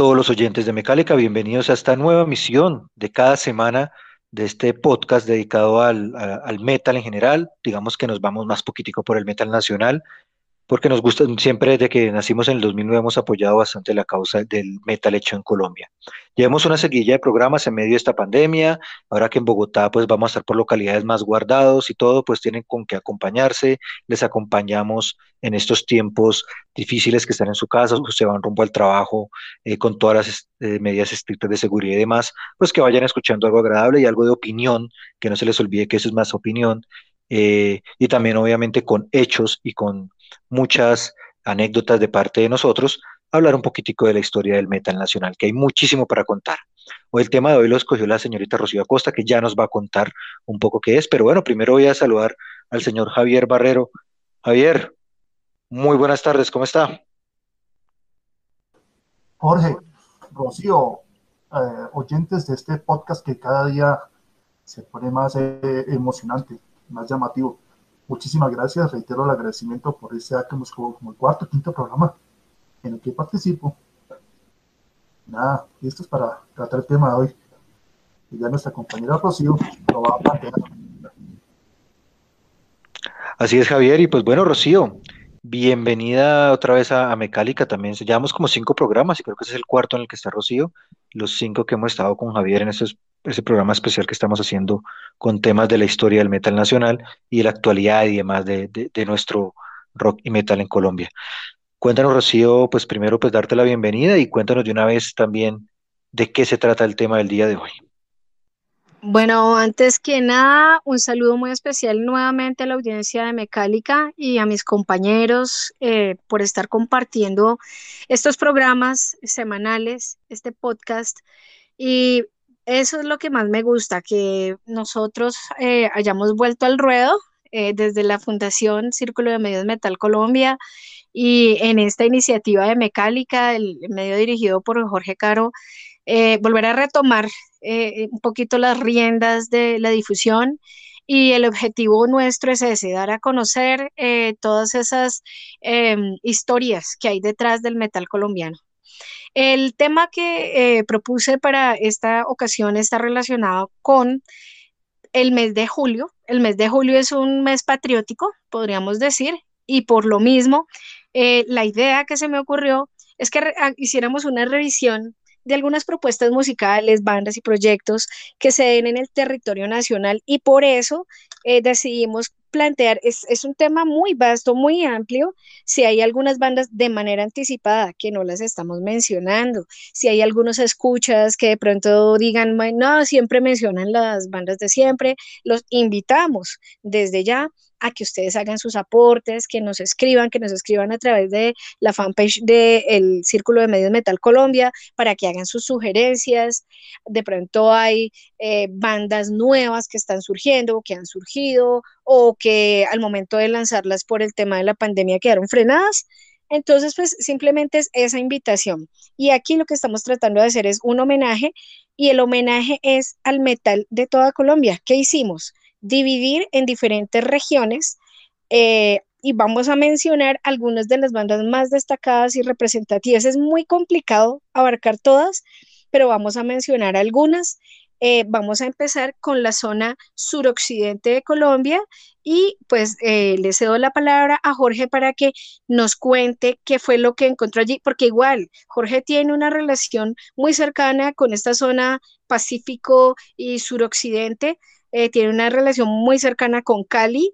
Todos los oyentes de Mecálica, bienvenidos a esta nueva misión de cada semana de este podcast dedicado al, al, metal en general. Digamos que nos vamos más poquitico por el metal nacional porque nos gusta, siempre desde que nacimos en el 2009 hemos apoyado bastante la causa del metal hecho en Colombia. Llevamos una seguilla de programas en medio de esta pandemia, ahora que en Bogotá pues vamos a estar por localidades más guardados y todo, pues tienen con qué acompañarse, les acompañamos en estos tiempos difíciles que están en su casa, que se van rumbo al trabajo eh, con todas las eh, medidas estrictas de seguridad y demás, pues que vayan escuchando algo agradable y algo de opinión, que no se les olvide que eso es más opinión, eh, y también obviamente con hechos y con muchas anécdotas de parte de nosotros, hablar un poquitico de la historia del metal nacional, que hay muchísimo para contar. Hoy el tema de hoy lo escogió la señorita Rocío Acosta, que ya nos va a contar un poco qué es, pero bueno, primero voy a saludar al señor Javier Barrero. Javier, muy buenas tardes, ¿cómo está? Jorge, Rocío, eh, oyentes de este podcast que cada día se pone más eh, emocionante, más llamativo muchísimas gracias. Reitero el agradecimiento por este acto como, como el cuarto, quinto programa en el que participo. Nada, esto es para tratar el tema de hoy. Y ya nuestra compañera Rocío lo va a plantear. Así es, Javier. Y pues bueno, Rocío, bienvenida otra vez a, a Mecálica. También llevamos como cinco programas y creo que ese es el cuarto en el que está Rocío. Los cinco que hemos estado con Javier en ese programa especial que estamos haciendo con temas de la historia del metal nacional y de la actualidad y demás de, de, nuestro rock y metal en Colombia. Cuéntanos, Rocío, pues primero pues darte la bienvenida y cuéntanos de una vez también de qué se trata el tema del día de hoy. Bueno, antes que nada, un saludo muy especial nuevamente a la audiencia de Mecálica y a mis compañeros eh, por estar compartiendo estos programas semanales, este podcast. Y eso es lo que más me gusta, que nosotros eh, hayamos vuelto al ruedo eh, desde la Fundación Círculo de Medios Metal Colombia y en esta iniciativa de Mecálica, el medio dirigido por Jorge Caro, eh, volver a retomar un poquito las riendas de la difusión y el objetivo nuestro es dar a conocer todas esas em, historias que hay detrás del metal colombiano. El tema que eh, propuse para esta ocasión está relacionado con el mes de julio. El mes de julio es un mes patriótico, podríamos decir, y por lo mismo, eh, la idea que se me ocurrió es que ah, hiciéramos una revisión de algunas propuestas musicales, bandas y proyectos que se den en el territorio nacional y por eso eh, decidimos plantear, es, es, un tema muy vasto, muy amplio, si hay algunas bandas de manera anticipada que no las estamos mencionando, si hay algunos escuchas que de pronto digan, no, siempre mencionan las bandas de siempre, los invitamos desde ya a que ustedes hagan sus aportes, que nos escriban, que nos escriban a través de la fanpage del Círculo de Medios Metal Colombia para que hagan sus sugerencias. De pronto hay eh, bandas nuevas que están surgiendo, que han surgido, o que al momento de lanzarlas por el tema de la pandemia quedaron frenadas. Entonces, pues simplemente es esa invitación. Y aquí lo que estamos tratando de hacer es un homenaje y el homenaje es al metal de toda Colombia. ¿Qué hicimos? Dividir en diferentes regiones eh, y vamos a mencionar algunas de las bandas más destacadas y representativas. Es muy complicado abarcar todas, pero vamos a mencionar algunas eh, vamos a empezar con la zona suroccidente de Colombia y pues eh, le cedo la palabra a Jorge para que nos cuente qué fue lo que encontró allí, porque igual Jorge tiene una relación muy cercana con esta zona Pacífico y suroccidente, eh, tiene una relación muy cercana con Cali.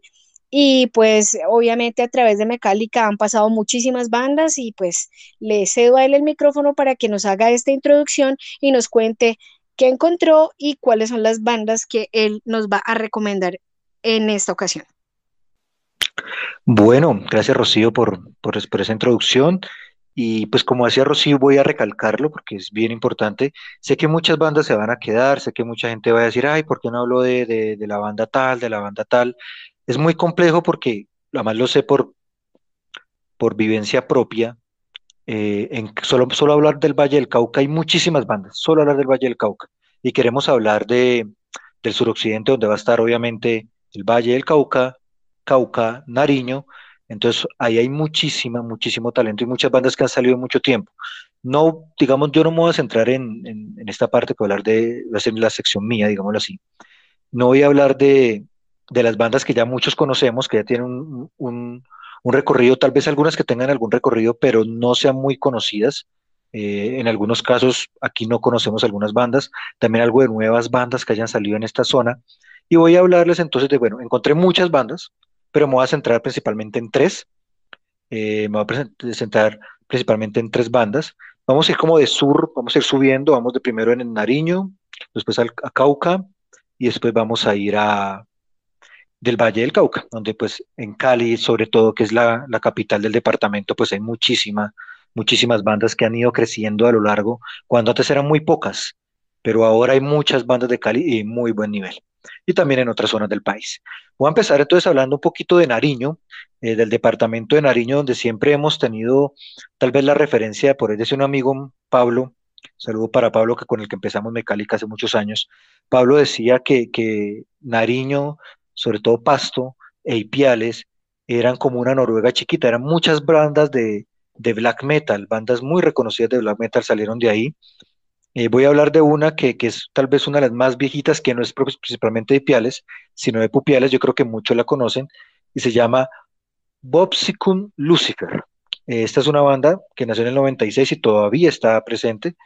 Y pues obviamente a través de Mecálica han pasado muchísimas bandas y pues le cedo a él el micrófono para que nos haga esta introducción y nos cuente qué encontró y cuáles son las bandas que él nos va a recomendar en esta ocasión. Bueno, gracias Rocío por, por, esa introducción. Y pues como decía Rocío, voy a recalcarlo porque es bien importante. Sé que muchas bandas se van a quedar, sé que mucha gente va a decir, ay, ¿por qué no hablo de, de la banda tal, de la banda tal? Es muy complejo porque, además lo sé por, por vivencia propia, eh, en solo, solo hablar del Valle del Cauca hay muchísimas bandas, solo hablar del Valle del Cauca. Y queremos hablar de, del suroccidente, donde va a estar obviamente el Valle del Cauca, Cauca, Nariño. Entonces ahí hay muchísima, muchísimo talento y muchas bandas que han salido mucho tiempo. No, digamos, yo no me voy a centrar en, en, esta parte, que hablar de, va a ser la sección mía, digámoslo así. No voy a hablar de, de las bandas que ya muchos conocemos, que ya tienen un, un, recorrido, tal vez algunas que tengan algún recorrido, pero no sean muy conocidas. Eh, en algunos casos aquí no conocemos algunas bandas, también algo de nuevas bandas que hayan salido en esta zona. Y voy a hablarles entonces de, bueno, encontré muchas bandas, pero me voy a centrar principalmente en tres. Eh, me voy a centrar principalmente en tres bandas. Vamos a ir como de sur, vamos a ir subiendo, vamos de primero en el Nariño, después a Cauca y después vamos a ir a, del Valle del Cauca, donde pues en Cali, sobre todo, que es la, capital del departamento, pues hay muchísima, muchísimas bandas que han ido creciendo a lo largo, cuando antes eran muy pocas, pero ahora hay muchas bandas de Cali y muy buen nivel. Y también en otras zonas del país. Voy a empezar entonces hablando un poquito de Nariño, eh, del departamento de Nariño, donde siempre hemos tenido tal vez la referencia, por ahí decía un amigo, Pablo, saludo para Pablo, que con el que empezamos Mecálica hace muchos años. Pablo decía que, que Nariño sobre todo Pasto e Ipiales, eran como una Noruega chiquita, eran muchas bandas de, black metal, bandas muy reconocidas de black metal salieron de ahí. Eh, voy a hablar de una que, es tal vez una de las más viejitas, que no es principalmente de Ipiales, sino de Pupiales, yo creo que muchos la conocen, y se llama Bobsicum Lucifer. Eh, esta es una banda que nació en el 96 y todavía está presente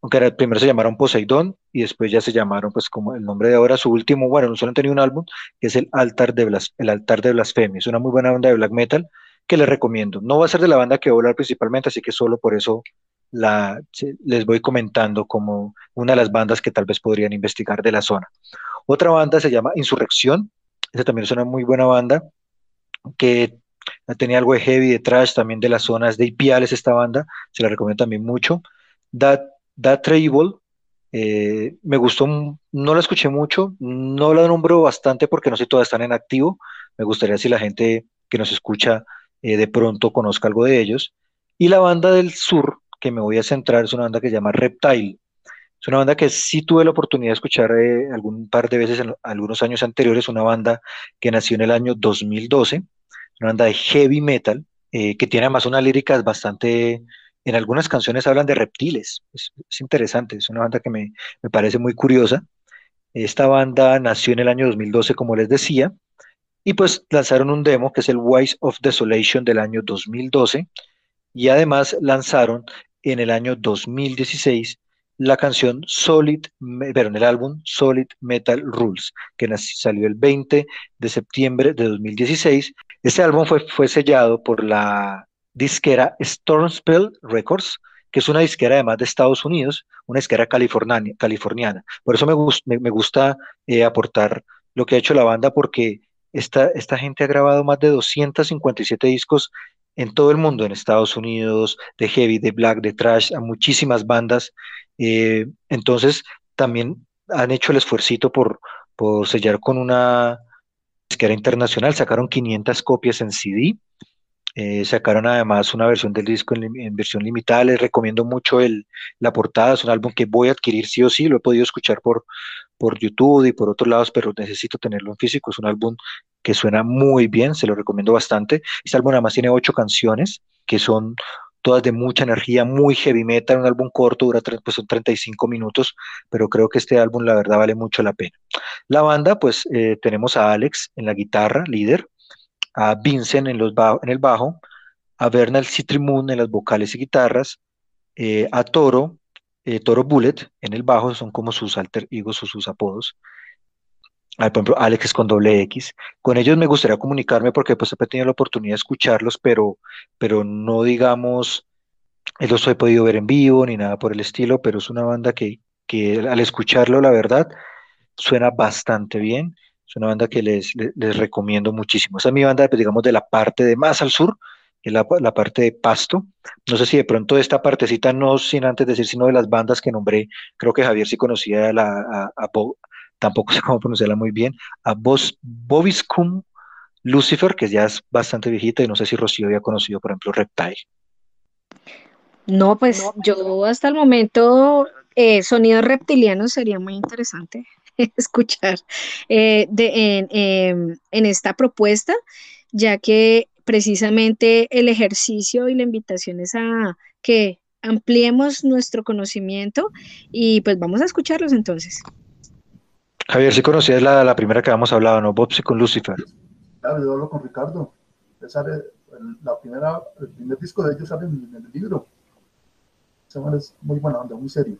aunque primero se llamaron Poseidón y después ya se llamaron, pues como el nombre de ahora, su último, bueno, no solo han tenido un álbum, que es el Altar de, Blas, el Altar de Blasfemia. Es una muy buena banda de black metal que les recomiendo. No va a ser de la banda que voy a hablar principalmente, así que solo por eso la, les voy comentando como una de las bandas que tal vez podrían investigar de la zona. Otra banda se llama Insurrección, esa también es una muy buena banda que tenía algo de heavy, de trash, también de las zonas de Ipiales esta banda, se la recomiendo también mucho. That That eh, me gustó, no la escuché mucho, no la nombro bastante porque no sé, todas están en activo. Me gustaría si la gente que nos escucha eh, de pronto conozca algo de ellos. Y la banda del sur, que me voy a centrar, es una banda que se llama Reptile. Es una banda que sí tuve la oportunidad de escuchar eh, algún par de veces en algunos años anteriores, una banda que nació en el año 2012, una banda de heavy metal, que tiene además unas líricas bastante en algunas canciones hablan de reptiles. Es, interesante, es una banda que me, parece muy curiosa. Esta banda nació en el año 2012, como les decía, y pues lanzaron un demo que es el Wise of Desolation del año 2012, y además lanzaron en el año 2016 la canción Solid, pero en el álbum Solid Metal Rules, que salió el 20 de septiembre de 2016. Este álbum fue, fue sellado por la disquera Stormspell Records, que es una disquera además de Estados Unidos, una disquera californiana. Por eso me, gusta eh, aportar lo que ha hecho la banda, porque esta, esta gente ha grabado más de 257 discos en todo el mundo, en Estados Unidos, de heavy, de black, de trash, a muchísimas bandas. Eh, entonces, también han hecho el esfuercito por, por sellar con una disquera internacional, sacaron 500 copias en CD eh, sacaron además una versión del disco en, versión limitada. Les recomiendo mucho la portada. Es un álbum que voy a adquirir sí o sí. Lo he podido escuchar por, por YouTube y por otros lados, pero necesito tenerlo en físico. Es un álbum que suena muy bien. Se lo recomiendo bastante. Este álbum además tiene ocho canciones que son todas de mucha energía, muy heavy metal, un álbum corto, dura pues son 35 minutos, pero creo que este álbum la verdad vale mucho la pena. La banda, pues eh, tenemos a Alex en la guitarra, líder, a Vincent en, los en el bajo, a Bernal Citrimun en las vocales y guitarras, eh, a Toro, eh, Toro Bullet en el bajo, son como sus alter egos o sus apodos, por ejemplo, Alex con doble X. Con ellos me gustaría comunicarme porque pues he tenido la oportunidad de escucharlos, pero, pero no digamos, los he podido ver en vivo ni nada por el estilo, pero es una banda que, que al escucharlo, la verdad, suena bastante bien. Es una banda que les, les, recomiendo muchísimo. Esa es mi banda, pues, digamos, de la parte de más al sur, que es la, la, parte de Pasto. No sé si de pronto esta partecita, no sin antes decir, sino de las bandas que nombré, creo que Javier sí conocía a, la, a, a, tampoco sé cómo pronunciarla muy bien, a Bos, Bobiscum Lucifer, que ya es bastante viejita y no sé si Rocío había conocido, por ejemplo, Reptile. No, pues yo hasta el momento eh, sonidos reptilianos sería muy interesante escuchar eh, de, en, en esta propuesta, ya que precisamente el ejercicio y la invitación es a que ampliemos nuestro conocimiento y pues vamos a escucharlos entonces. Javier, si conocías la, la primera que habíamos hablado, ¿no? Bobsy con Lucifer. Claro, yo hablo con Ricardo. Sale, la primera, el primer disco de ellos sale en, el libro. Esa es muy buena banda, muy serio.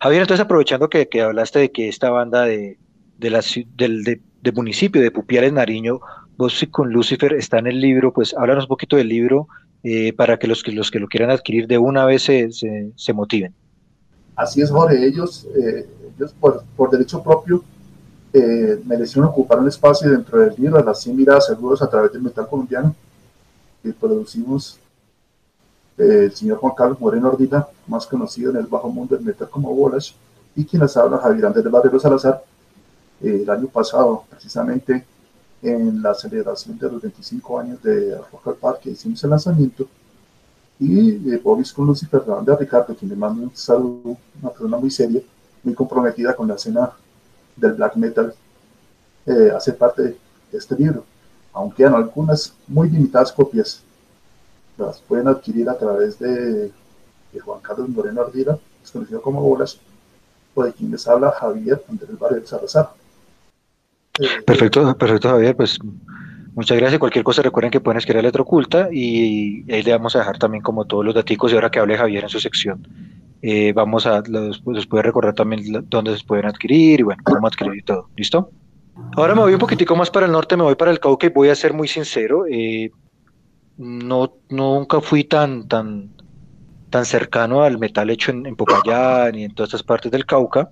Javier, entonces aprovechando que, que hablaste de que esta banda de, de la, del de, municipio de Pupiales, Nariño, Bobsy con Lucifer está en el libro, pues háblanos un poquito del libro eh, para que los, que los que lo quieran adquirir de una vez se, se, se motiven. Así es, Jorge. Ellos, eh, ellos por, por, derecho propio eh, merecieron ocupar un espacio dentro del libro las 100 miradas seguros a través del metal colombiano que producimos el señor Juan Carlos Moreno Ordita, más conocido en el bajo mundo del metal como Bolas, y quien les habla Javier Andrés Barrero Salazar, eh, el año pasado, precisamente en la celebración de los 25 años de Rock al Parque, hicimos el lanzamiento y eh, Bobis con Lucifer de Ricardo, quien le mando un saludo, una persona muy seria, muy comprometida con la escena del black metal, eh, hace parte de este libro. Aunque quedan algunas muy limitadas copias, las pueden adquirir a través de, Juan Carlos Moreno Ardira, conocido como Bolas, o de quien les habla Javier Andrés Barrio Salazar. Eh, perfecto, perfecto Javier, pues Muchas gracias. Cualquier cosa recuerden que pueden escribir a letra oculta y ahí le vamos a dejar también como todos los datos y ahora que hable Javier en su sección. Eh, vamos a, los, les puede recordar también dónde se pueden adquirir y bueno, cómo adquirir y todo. ¿Listo? Ahora me voy un poquitico más para el norte, me voy para el Cauca y voy a ser muy sincero. Eh, no, nunca fui tan, tan, tan cercano al metal hecho en, Popayán y en todas estas partes del Cauca.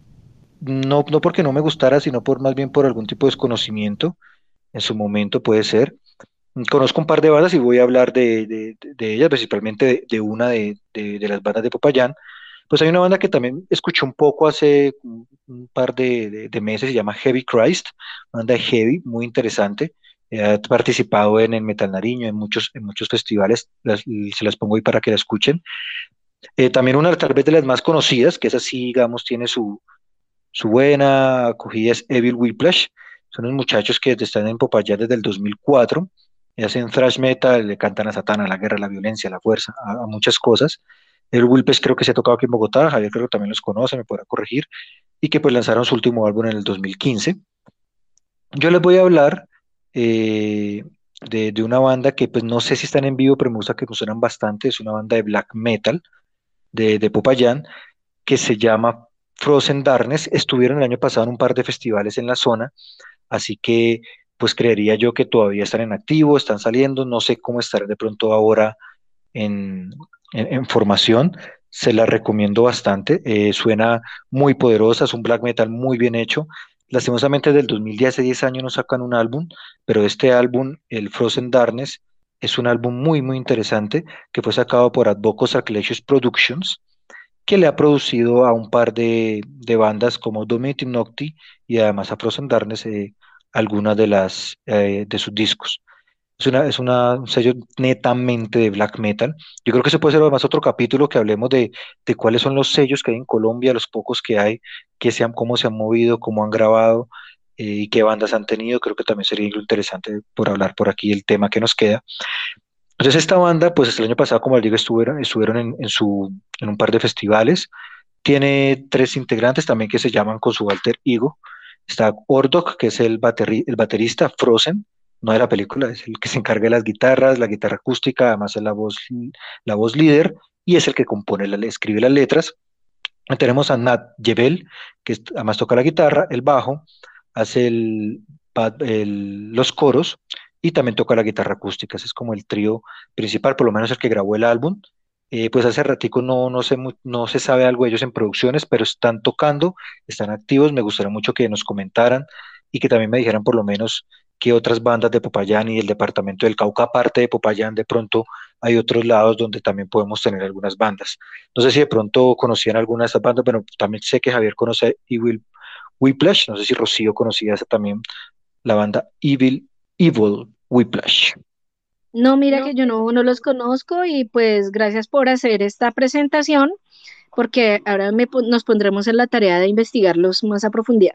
No, no porque no me gustara, sino por más bien por algún tipo de desconocimiento en su momento puede ser. Conozco un par de bandas y voy a hablar de, de, ellas, principalmente de, una de, las bandas de Popayán. Pues hay una banda que también escuché un poco hace un par de, meses, se llama Heavy Christ, banda de heavy, muy interesante. Ha participado en el Metal Nariño, en muchos, en muchos festivales, se las pongo ahí para que la escuchen. Eh, también una tal vez de las más conocidas, que es así, digamos, tiene su, su buena acogida, es Evil Whiplash. Son unos muchachos que están en Popayán desde el 2004 y hacen thrash metal, le cantan a Satán, a la guerra, a la violencia, a la fuerza, a, muchas cosas. El Wilpes creo que se ha tocado aquí en Bogotá, Javier creo que también los conoce, me podrá corregir, y que pues lanzaron su último álbum en el 2015. Yo les voy a hablar eh, de, de, una banda que pues no sé si están en vivo, pero me gusta que funcionan bastante, es una banda de black metal de, de Popayán que se llama Frozen Darkness. Estuvieron el año pasado en un par de festivales en la zona Así que, pues creería yo que todavía están en activo, están saliendo, no sé cómo estarán de pronto ahora en, formación, se la recomiendo bastante, eh, suena muy poderosa, es un black metal muy bien hecho. Lastimosamente del 2010, hace 10 años no sacan un álbum, pero este álbum, el Frozen Darkness, es un álbum muy, muy interesante que fue sacado por Advocos Productions que le ha producido a un par de, bandas como Dominating Nocti y además a Frozen Darkness eh, algunas de, las, eh, de sus discos. Es, una, es un sello netamente de black metal. Yo creo que se puede ser además otro capítulo que hablemos de, de cuáles son los sellos que hay en Colombia, los pocos que hay, que sean, cómo se han movido, cómo han grabado eh, y qué bandas han tenido. Creo que también sería interesante por hablar por aquí el tema que nos queda. Entonces esta banda, pues el año pasado, como les digo, estuvieron, estuvieron en, su, en un par de festivales. Tiene tres integrantes también que se llaman con su alter ego. Está Ordok, que es el, el baterista, Frozen, no de la película, es el que se encarga de las guitarras, la guitarra acústica, además es la voz, la voz líder y es el que compone, la, escribe las letras. Tenemos a Nat Jebel, que además toca la guitarra, el bajo, hace el, los coros y también toca la guitarra acústica. Ese es como el trío principal, por lo menos el que grabó el álbum. Eh, pues hace ratico no, no, se, no se sabe algo de ellos en producciones, pero están tocando, están activos. Me gustaría mucho que nos comentaran y que también me dijeran por lo menos qué otras bandas de Popayán y el departamento del Cauca, aparte de Popayán, de pronto hay otros lados donde también podemos tener algunas bandas. No sé si de pronto conocían alguna de esas bandas, pero también sé que Javier conoce Evil Whiplash, no sé si Rocío conocía esa también, la banda Evil, Evil Whiplash. No, mira que yo no, no los conozco y pues gracias por hacer esta presentación, porque ahora nos pondremos en la tarea de investigarlos más a profundidad.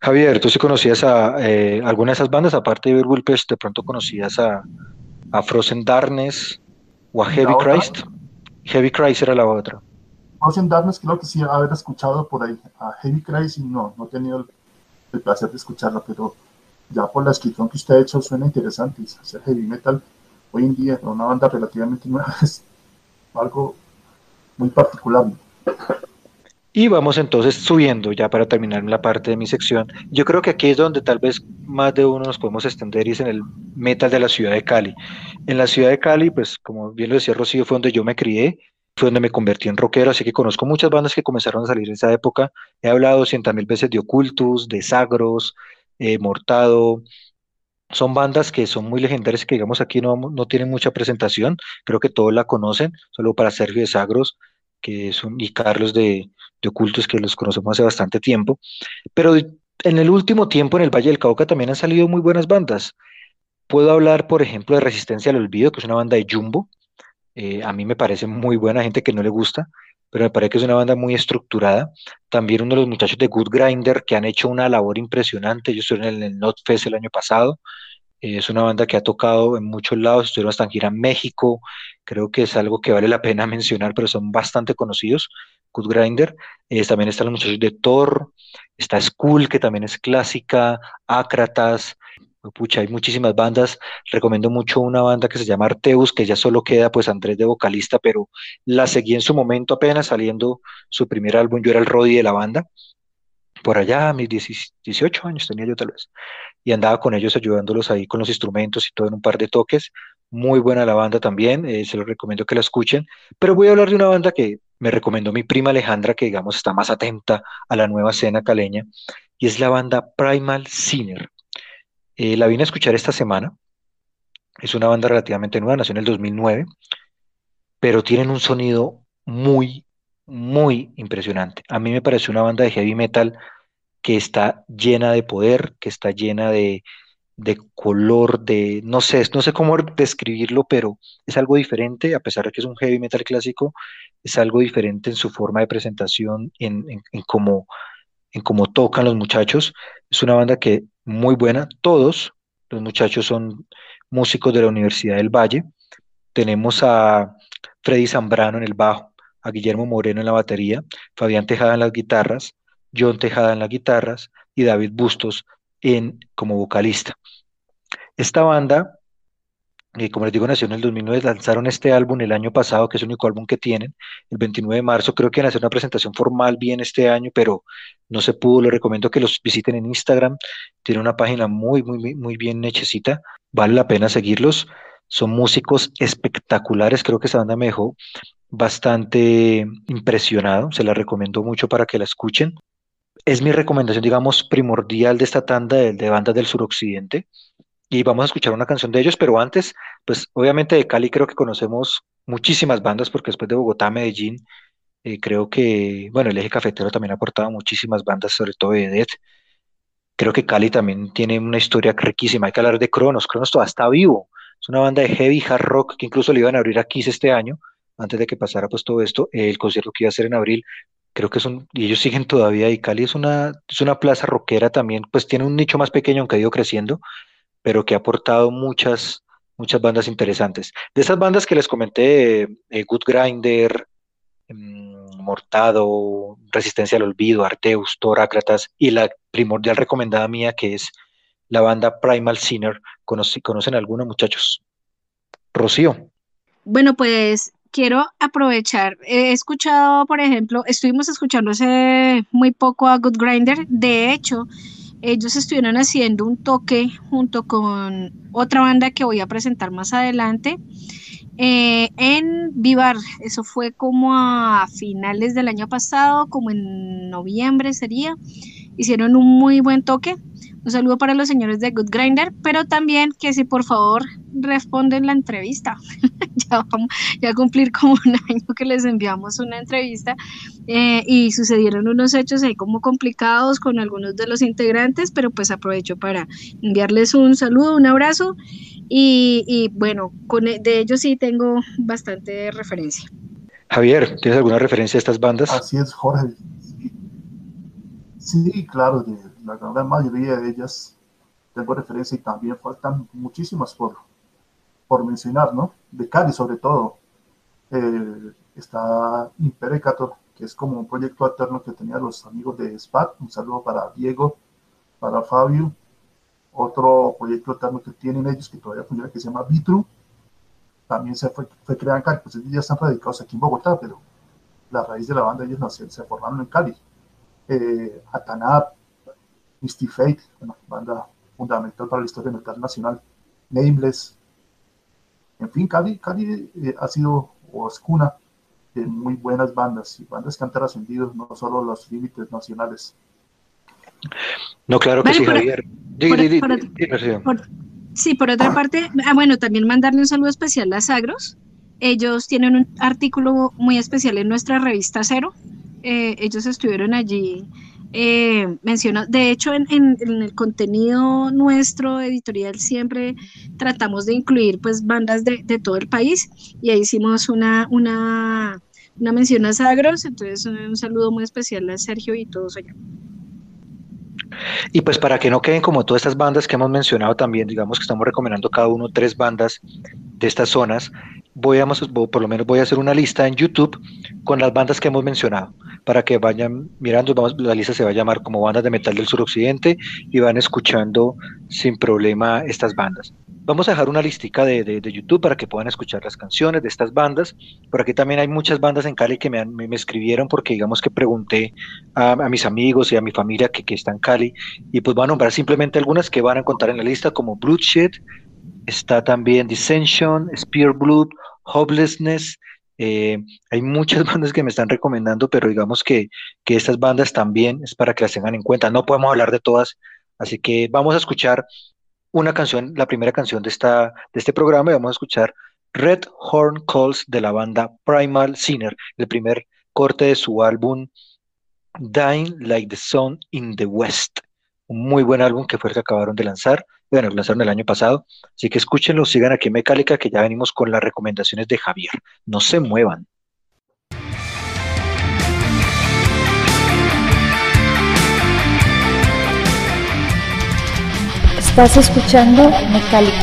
Javier, ¿tú sí conocías a eh, alguna de esas bandas? Aparte de Whiplash, ¿de pronto conocías a, a Frozen Darkness o a Heavy Christ? Heavy Christ era la otra. Frozen Darkness creo que sí haber escuchado por ahí. A Heavy Christ no, no he tenido el, placer de escucharla, pero ya por la descripción que usted ha hecho suena interesante. Hacer heavy metal hoy en día, una banda relativamente nueva, es algo muy particular. Y vamos entonces subiendo ya para terminar la parte de mi sección. Yo creo que aquí es donde tal vez más de uno nos podemos extender y es en el metal de la ciudad de Cali. En la ciudad de Cali, pues como bien lo decía Rocío, fue donde yo me crié, fue donde me convertí en rockero, así que conozco muchas bandas que comenzaron a salir en esa época. He hablado cientos mil veces de Ocultus, de Sagros, eh, Mortado, son bandas que son muy legendarias que digamos aquí no, no tienen mucha presentación, creo que todos la conocen, solo para Sergio de Sagros, que es un, y Carlos de, de Ocultos, que los conocemos hace bastante tiempo, pero en el último tiempo en el Valle del Cauca también han salido muy buenas bandas. Puedo hablar, por ejemplo, de Resistencia al Olvido, que es una banda de Jumbo, eh, a mí me parece muy buena, gente que no le gusta, pero me parece que es una banda muy estructurada. También uno de los muchachos de Good Grinder que han hecho una labor impresionante. Ellos estuvieron en el Not Fest el año pasado. Eh, es una banda que ha tocado en muchos lados, estuvieron hasta en gira en México. Creo que es algo que vale la pena mencionar, pero son bastante conocidos. Good Grinder. Eh, también están los muchachos de Thor. Está Skull, que también es clásica. Acratas pucha, hay muchísimas bandas. Recomiendo mucho una banda que se llama Arteus, que ya solo queda pues Andrés de vocalista, pero la seguí en su momento apenas saliendo su primer álbum. Yo era el Roddy de la banda. Por allá, a mis 18 años tenía yo tal vez. Y andaba con ellos ayudándolos ahí con los instrumentos y todo en un par de toques. Muy buena la banda también, eh, se los recomiendo que la escuchen. Pero voy a hablar de una banda que me recomendó mi prima Alejandra, que digamos está más atenta a la nueva escena caleña, y es la banda Primal Sinner. Eh, la vine a escuchar esta semana. Es una banda relativamente nueva, nació en el 2009, pero tienen un sonido muy, muy impresionante. A mí me parece una banda de heavy metal que está llena de poder, que está llena de, de color, de, no sé, no sé cómo describirlo, pero es algo diferente, a pesar de que es un heavy metal clásico, es algo diferente en su forma de presentación, en, en, en cómo en cómo tocan los muchachos. Es una banda que muy buena. Todos los muchachos son músicos de la Universidad del Valle. Tenemos a Freddy Zambrano en el bajo, a Guillermo Moreno en la batería, Fabián Tejada en las guitarras, John Tejada en las guitarras y David Bustos en, como vocalista. Esta banda y como les digo, nació en el 2009, lanzaron este álbum el año pasado, que es el único álbum que tienen, el 29 de marzo, creo que van a hacer una presentación formal bien este año, pero no se pudo, les recomiendo que los visiten en Instagram, tiene una página muy, muy, muy bien hechecita, vale la pena seguirlos, son músicos espectaculares, creo que esa banda me dejó bastante impresionado, se la recomiendo mucho para que la escuchen. Es mi recomendación, digamos, primordial de esta tanda de, de bandas del suroccidente y vamos a escuchar una canción de ellos, pero antes, pues obviamente de Cali creo que conocemos muchísimas bandas, porque después de Bogotá, Medellín, eh, creo que, bueno, el eje cafetero también ha aportado muchísimas bandas, sobre todo de Death. Creo que Cali también tiene una historia riquísima. Hay que hablar de Cronos. Cronos todavía está vivo. Es una banda de heavy hard rock que incluso le iban a abrir a Kiss este año, antes de que pasara pues todo esto. El concierto que iba a ser en abril, creo que son, y ellos siguen todavía. Y Cali es una, es una plaza rockera también, pues tiene un nicho más pequeño, aunque ha ido creciendo, pero que ha aportado muchas muchas bandas interesantes. De esas bandas que les comenté, eh, Good Grinder, mm, Mortado, Resistencia al Olvido, Arteus, Torácratas y la primordial recomendada mía que es la banda Primal Sinner. ¿Conocen alguna, muchachos? Rocío. Bueno, pues quiero aprovechar. He escuchado, por ejemplo, estuvimos escuchando hace muy poco a Good Grinder. De hecho, ellos estuvieron haciendo un toque junto con otra banda que voy a presentar más adelante eh, en Vivar. Eso fue como a finales del año pasado, como en noviembre sería. Hicieron un muy buen toque. Un saludo para los señores de Good Grinder, pero también que si por favor responden la entrevista. ya vamos a cumplir como un año que les enviamos una entrevista eh, y sucedieron unos hechos ahí como complicados con algunos de los integrantes, pero pues aprovecho para enviarles un saludo, un abrazo y, bueno, con, e, de ellos sí tengo bastante referencia. Javier, ¿tienes alguna referencia a estas bandas? Así es, Jorge. Sí, claro, de la gran mayoría de ellas tengo referencia y también faltan muchísimas por, por mencionar, ¿no? De Cali sobre todo. Eh, está Imperecator, que es como un proyecto alterno que tenían los amigos de SPAT. Un saludo para Diego, para Fabio. Otro proyecto alterno que tienen ellos, que todavía funciona, que se llama Vitru. También se fue, fue creado en Cali, pues ellos ya están radicados aquí en Bogotá, pero la raíz de la banda ellos nacieron, se formaron en Cali. Eh, Atanab, Misty Fate, una banda fundamental para la historia metal nacional, Nameless. En fin, Cali, Cali eh, ha sido o es cuna de muy buenas bandas y bandas que han trascendido no solo los límites nacionales. No, claro que sí, Javier. sí, por otra parte, ah, bueno, también mandarle un saludo especial a Sagros. Ellos tienen un artículo muy especial en nuestra revista Cero. Eh, ellos estuvieron allí eh, de hecho, en, el contenido nuestro editorial siempre tratamos de incluir pues bandas de, todo el país y ahí hicimos una, una, una mención a Sagros, entonces un, saludo muy especial a Sergio y todos allá. Y pues para que no queden como todas estas bandas que hemos mencionado también, digamos que estamos recomendando cada uno tres bandas de estas zonas, voy a, por lo menos voy a hacer una lista en YouTube con las bandas que hemos mencionado para que vayan mirando, vamos, la lista se va a llamar como bandas de metal del suroccidente y van escuchando sin problema estas bandas. Vamos a dejar una listica de, de, YouTube para que puedan escuchar las canciones de estas bandas. Por aquí también hay muchas bandas en Cali que me, me, escribieron porque digamos que pregunté a, mis amigos y a mi familia que, que está en Cali y pues voy a nombrar simplemente algunas que van a contar en la lista como Bloodshed, está también Dissension, Spear Blood, Hopelessness, eh, hay muchas bandas que me están recomendando, pero digamos que, que estas bandas también es para que las tengan en cuenta. No podemos hablar de todas, así que vamos a escuchar una canción, la primera canción de, esta, de este programa, y vamos a escuchar Red Horn Calls de la banda Primal Sinner, el primer corte de su álbum Dying Like the Sun in the West. Un muy buen álbum que fue el que acabaron de lanzar bueno, lanzaron el año pasado, así que escúchenlo, sigan aquí en Mecálica, que ya venimos con las recomendaciones de Javier. No se muevan. Estás escuchando Mecálica.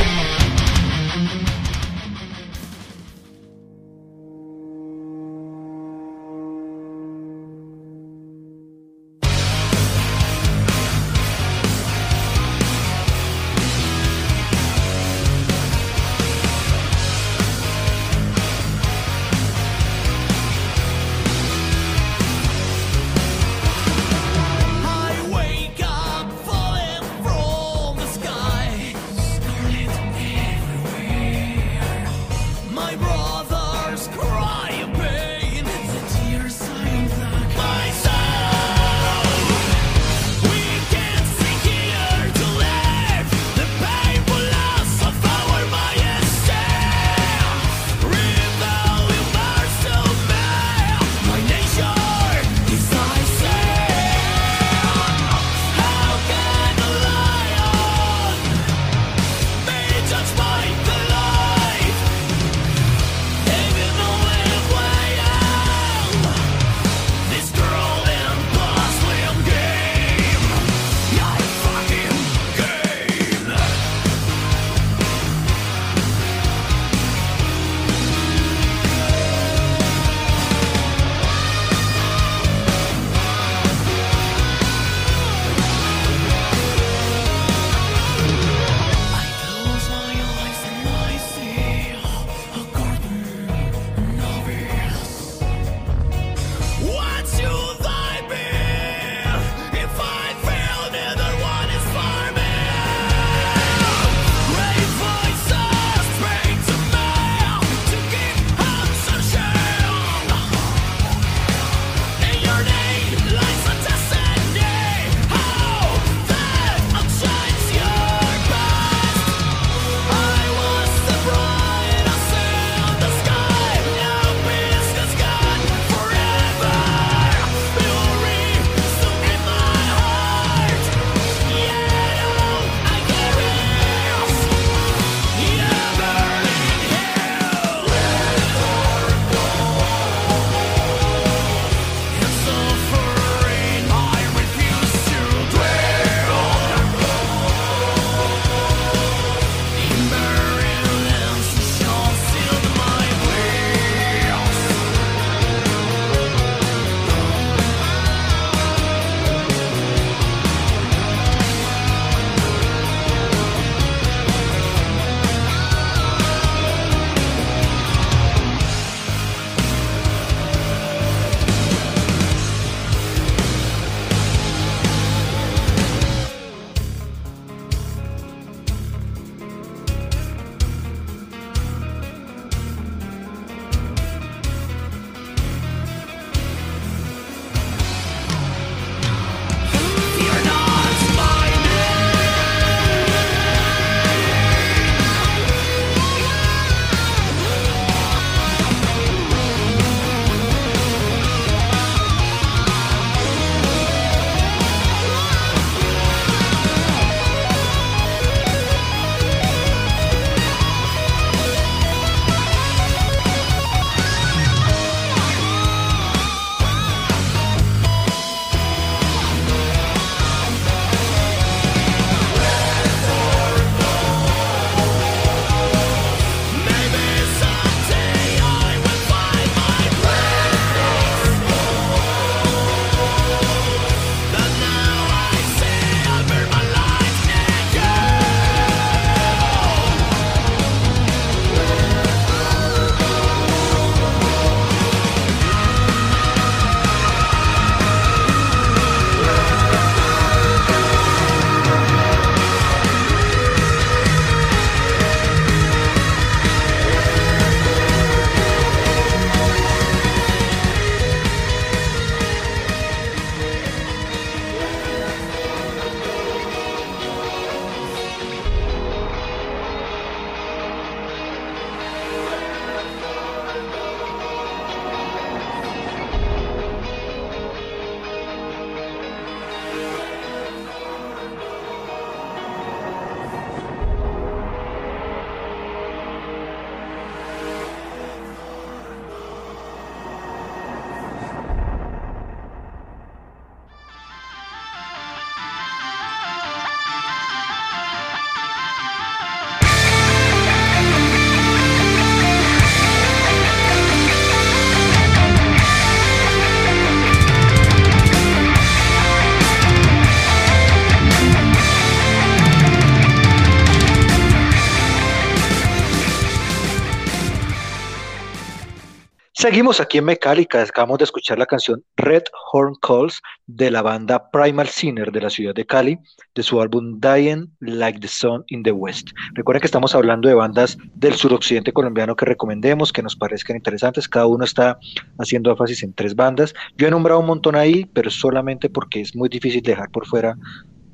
Seguimos aquí en Mecálica, acabamos de escuchar la canción Red Horn Calls de la banda Primal Sinner de la ciudad de Cali, de su álbum Dying Like the Sun in the West. Recuerden que estamos hablando de bandas del suroccidente colombiano que recomendemos, que nos parezcan interesantes, cada uno está haciendo énfasis en tres bandas. Yo he nombrado un montón ahí, pero solamente porque es muy difícil dejar por fuera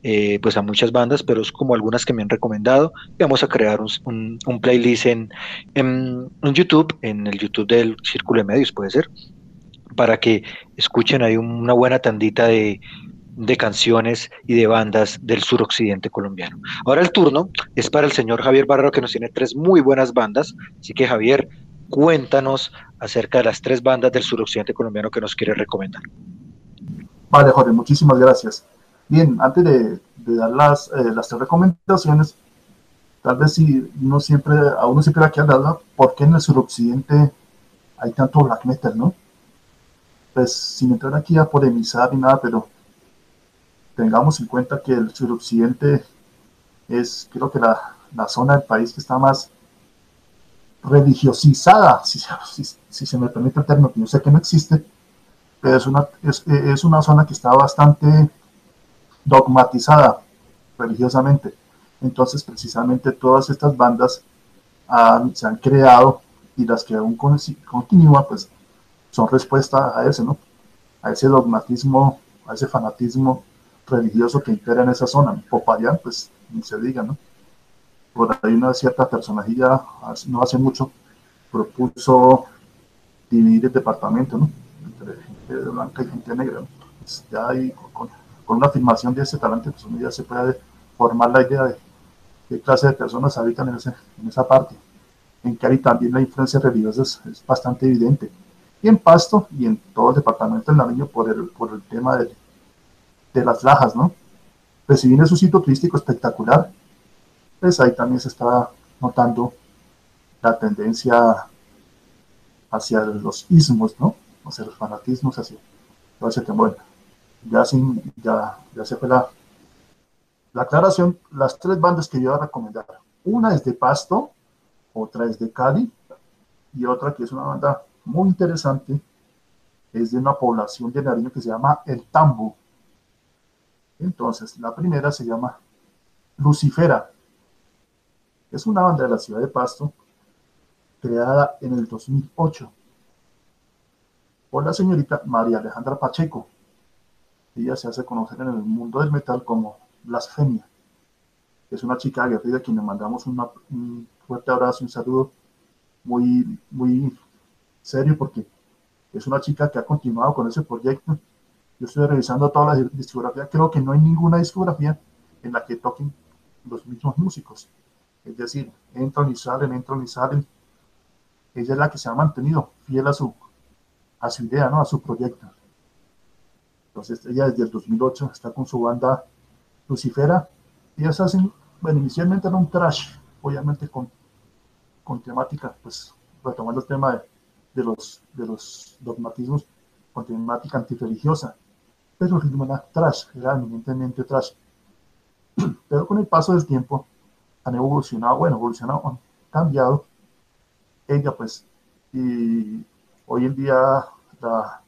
eh, pues a muchas bandas, pero es como algunas que me han recomendado. vamos a crear un, playlist en, en, YouTube, en el YouTube del Círculo de Medios, puede ser, para que escuchen ahí una buena tandita de, de canciones y de bandas del suroccidente colombiano. Ahora el turno es para el señor Javier Barrero, que nos tiene tres muy buenas bandas. Así que Javier, cuéntanos acerca de las tres bandas del suroccidente colombiano que nos quiere recomendar. Vale, Jorge, muchísimas gracias. Bien, antes de, dar las, eh, las tres recomendaciones, tal vez si uno siempre, a uno siempre queda la por qué en el suroccidente hay tanto black metal, ¿no? Pues sin entrar aquí a polemizar ni nada, pero tengamos en cuenta que el suroccidente es, creo que la, la zona del país que está más religiosizada, si, si, se me permite el término, que yo sé que no existe, pero es una, es, es una zona que está bastante dogmatizada religiosamente. Entonces, precisamente todas estas bandas se han creado y las que aún continúan, pues son respuesta a ese, ¿no? A ese dogmatismo, a ese fanatismo religioso que impera en esa zona. Popayán, pues ni se diga, ¿no? Por ahí una cierta personajilla, no hace mucho, propuso dividir el departamento, ¿no? Entre gente blanca y gente negra, ¿no? Pues ya hay con, con una afirmación de ese talante, pues uno ya se puede formar la idea de qué clase de personas habitan en, en esa parte. En Cali también la influencia religiosa es, bastante evidente. Y en Pasto y en todo el departamento del Nariño por el, por el tema de, de las lajas, ¿no? Bien es un sitio turístico espectacular, pues ahí también se está notando la tendencia hacia los ismos, ¿no? Hacia los fanatismos, hacia todo ese tema ya, sin, ya, ya se fue la, la aclaración, las tres bandas que yo voy a recomendar. Una es de Pasto, otra es de Cali y otra que es una banda muy interesante, es de una población de Nariño que se llama El Tambo. Entonces, la primera se llama Lucifera. Es una banda de la ciudad de Pasto, creada en el 2008 por la señorita María Alejandra Pacheco. Ella se hace conocer en el mundo del metal como Blasfemia. Es una chica aguerrida a quien le mandamos un fuerte abrazo, un saludo muy, muy serio porque es una chica que ha continuado con ese proyecto. Yo estoy revisando toda la discografía. Creo que no hay ninguna discografía en la que toquen los mismos músicos. Es decir, entran y salen, entran y salen. Ella es la que se ha mantenido fiel a su, a su idea, ¿no? a su proyecto. Entonces ella desde el 2008 está con su banda Lucifera. y Ellas hacen, bueno, inicialmente era un trash, obviamente con, con temática, pues retomando el tema de, los, de los dogmatismos, con temática antirreligiosa. Pero el ritmo era trash, era eminentemente trash. Pero con el paso del tiempo han evolucionado, bueno, evolucionado, han cambiado. Ella pues, y hoy en día la,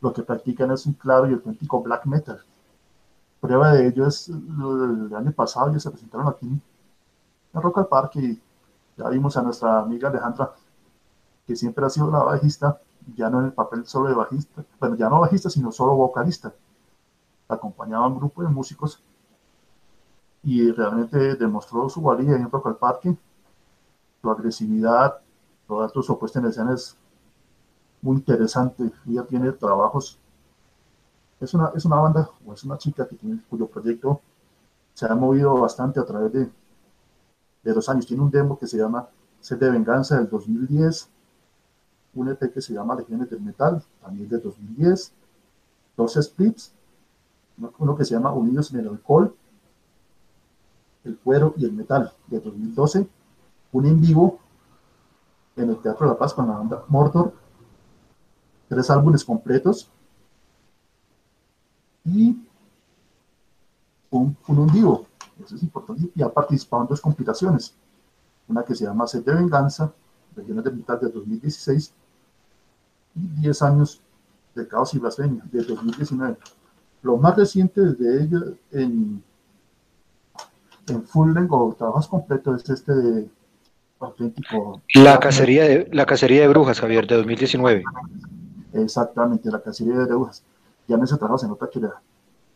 lo que practican es un claro y auténtico black metal. Prueba de ello es el año pasado, ya se presentaron aquí en Rock al Parque y ya vimos a nuestra amiga Alejandra, que siempre ha sido la bajista, ya no en el papel solo de bajista, bueno, ya no bajista, sino solo vocalista. Acompañaba a un grupo de músicos y realmente demostró su valía en Rock al Parque, su agresividad, toda su opuesta en escenas muy interesante. Ella tiene trabajos. Es una, es una banda o es una chica que tiene, cuyo proyecto se ha movido bastante a través de, de los años. Tiene un demo que se llama Sed de Venganza del 2010, un EP que se llama Legiones del Metal, también del 2010, dos splits, uno que se llama Unidos en el Alcohol, el Cuero y el Metal, de 2012, un en vivo en el Teatro de la Paz con la banda Mordor tres álbumes completos y un, un vivo, eso es importante, y ha participado en dos compilaciones, una que se llama Sed de Venganza, Regiones de Mitad de 2016, y 10 años de Caos y Blasfemia, de 2019. Lo más reciente de ellos en, en full length o trabajos completos es este de auténtico. La cacería de, la cacería de brujas, Javier, de 2019. Exactamente, la cacería de brujas. Ya en ese trabajo se nota que la,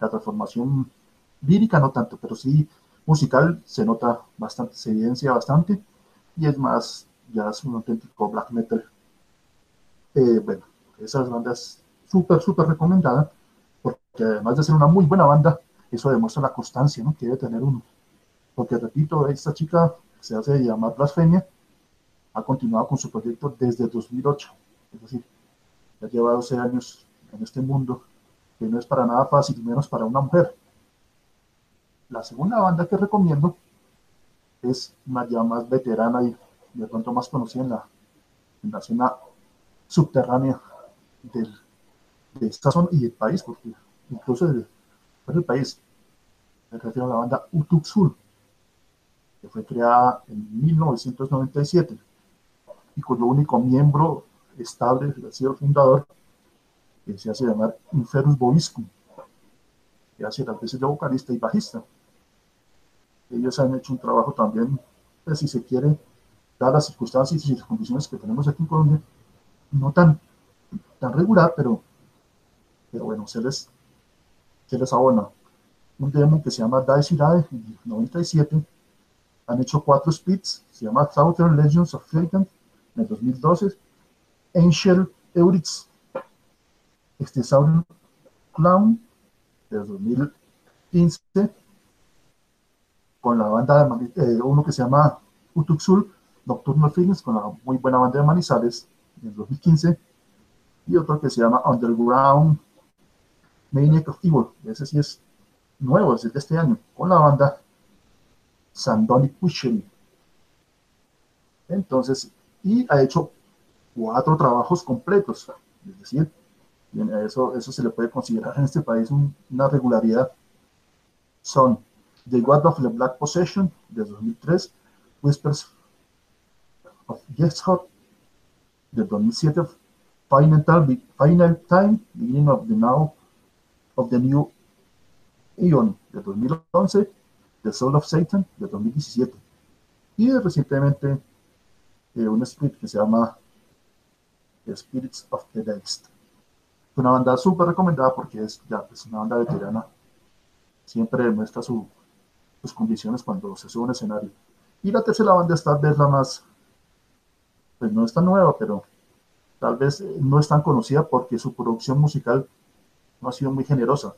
la transformación lírica no tanto, pero sí musical se nota bastante, se evidencia bastante y es más, ya es un auténtico black metal. Eh, bueno, esas bandas súper, súper recomendada, porque además de ser una muy buena banda, eso demuestra la constancia ¿no? que debe tener uno. Porque repito, esta chica se hace llamar Blasfemia, ha continuado con su proyecto desde 2008, es decir, ya lleva 12 años en este mundo, que no es para nada fácil, menos para una mujer. La segunda banda que recomiendo es una ya más veterana y de pronto más conocida en la, en la zona subterránea del, de esta zona y del país, porque incluso del, el país, me refiero a la banda Utuxul, que fue creada en 1997 y cuyo único miembro estable ha sido el fundador, que se hace llamar Inferus Boiscum, que hace las veces de vocalista y bajista. Ellos han hecho un trabajo también, pues, si se quiere, dadas las circunstancias y las condiciones que tenemos aquí en Colombia, no tan, tan regular, pero, pero bueno, se les, se les abona. Un demo que se llama Dice Irae, en 97, han hecho cuatro speeds, se llama Southern Legends of Satan, en el 2012, Angel Euritz, Southern Clown, de 2015, con la banda de eh, uno que se llama Utuxul, Nocturnal Feelings, con la muy buena banda de Manizales, en el 2015, y otro que se llama Underground Maniac of Evil, ese sí es nuevo, es de este año, con la banda Sandonic Pushery. Entonces, y ha hecho cuatro trabajos completos, es decir, eso, eso se le puede considerar en este país una regularidad. Son The God of the Black Possession, de 2003, Whispers of Hot, de 2007, Final Time, Final Time, Beginning of the Now, of the New Eon, de 2011, The Soul of Satan, de 2017. Y recientemente eh, un split que se llama The Spirits of the Next. Una banda súper recomendada porque es ya es una banda veterana. Siempre demuestra su, sus condiciones cuando se sube a un escenario. Y la tercera banda es tal vez la más, pues no es tan nueva, pero tal vez eh, no es tan conocida porque su producción musical no ha sido muy generosa.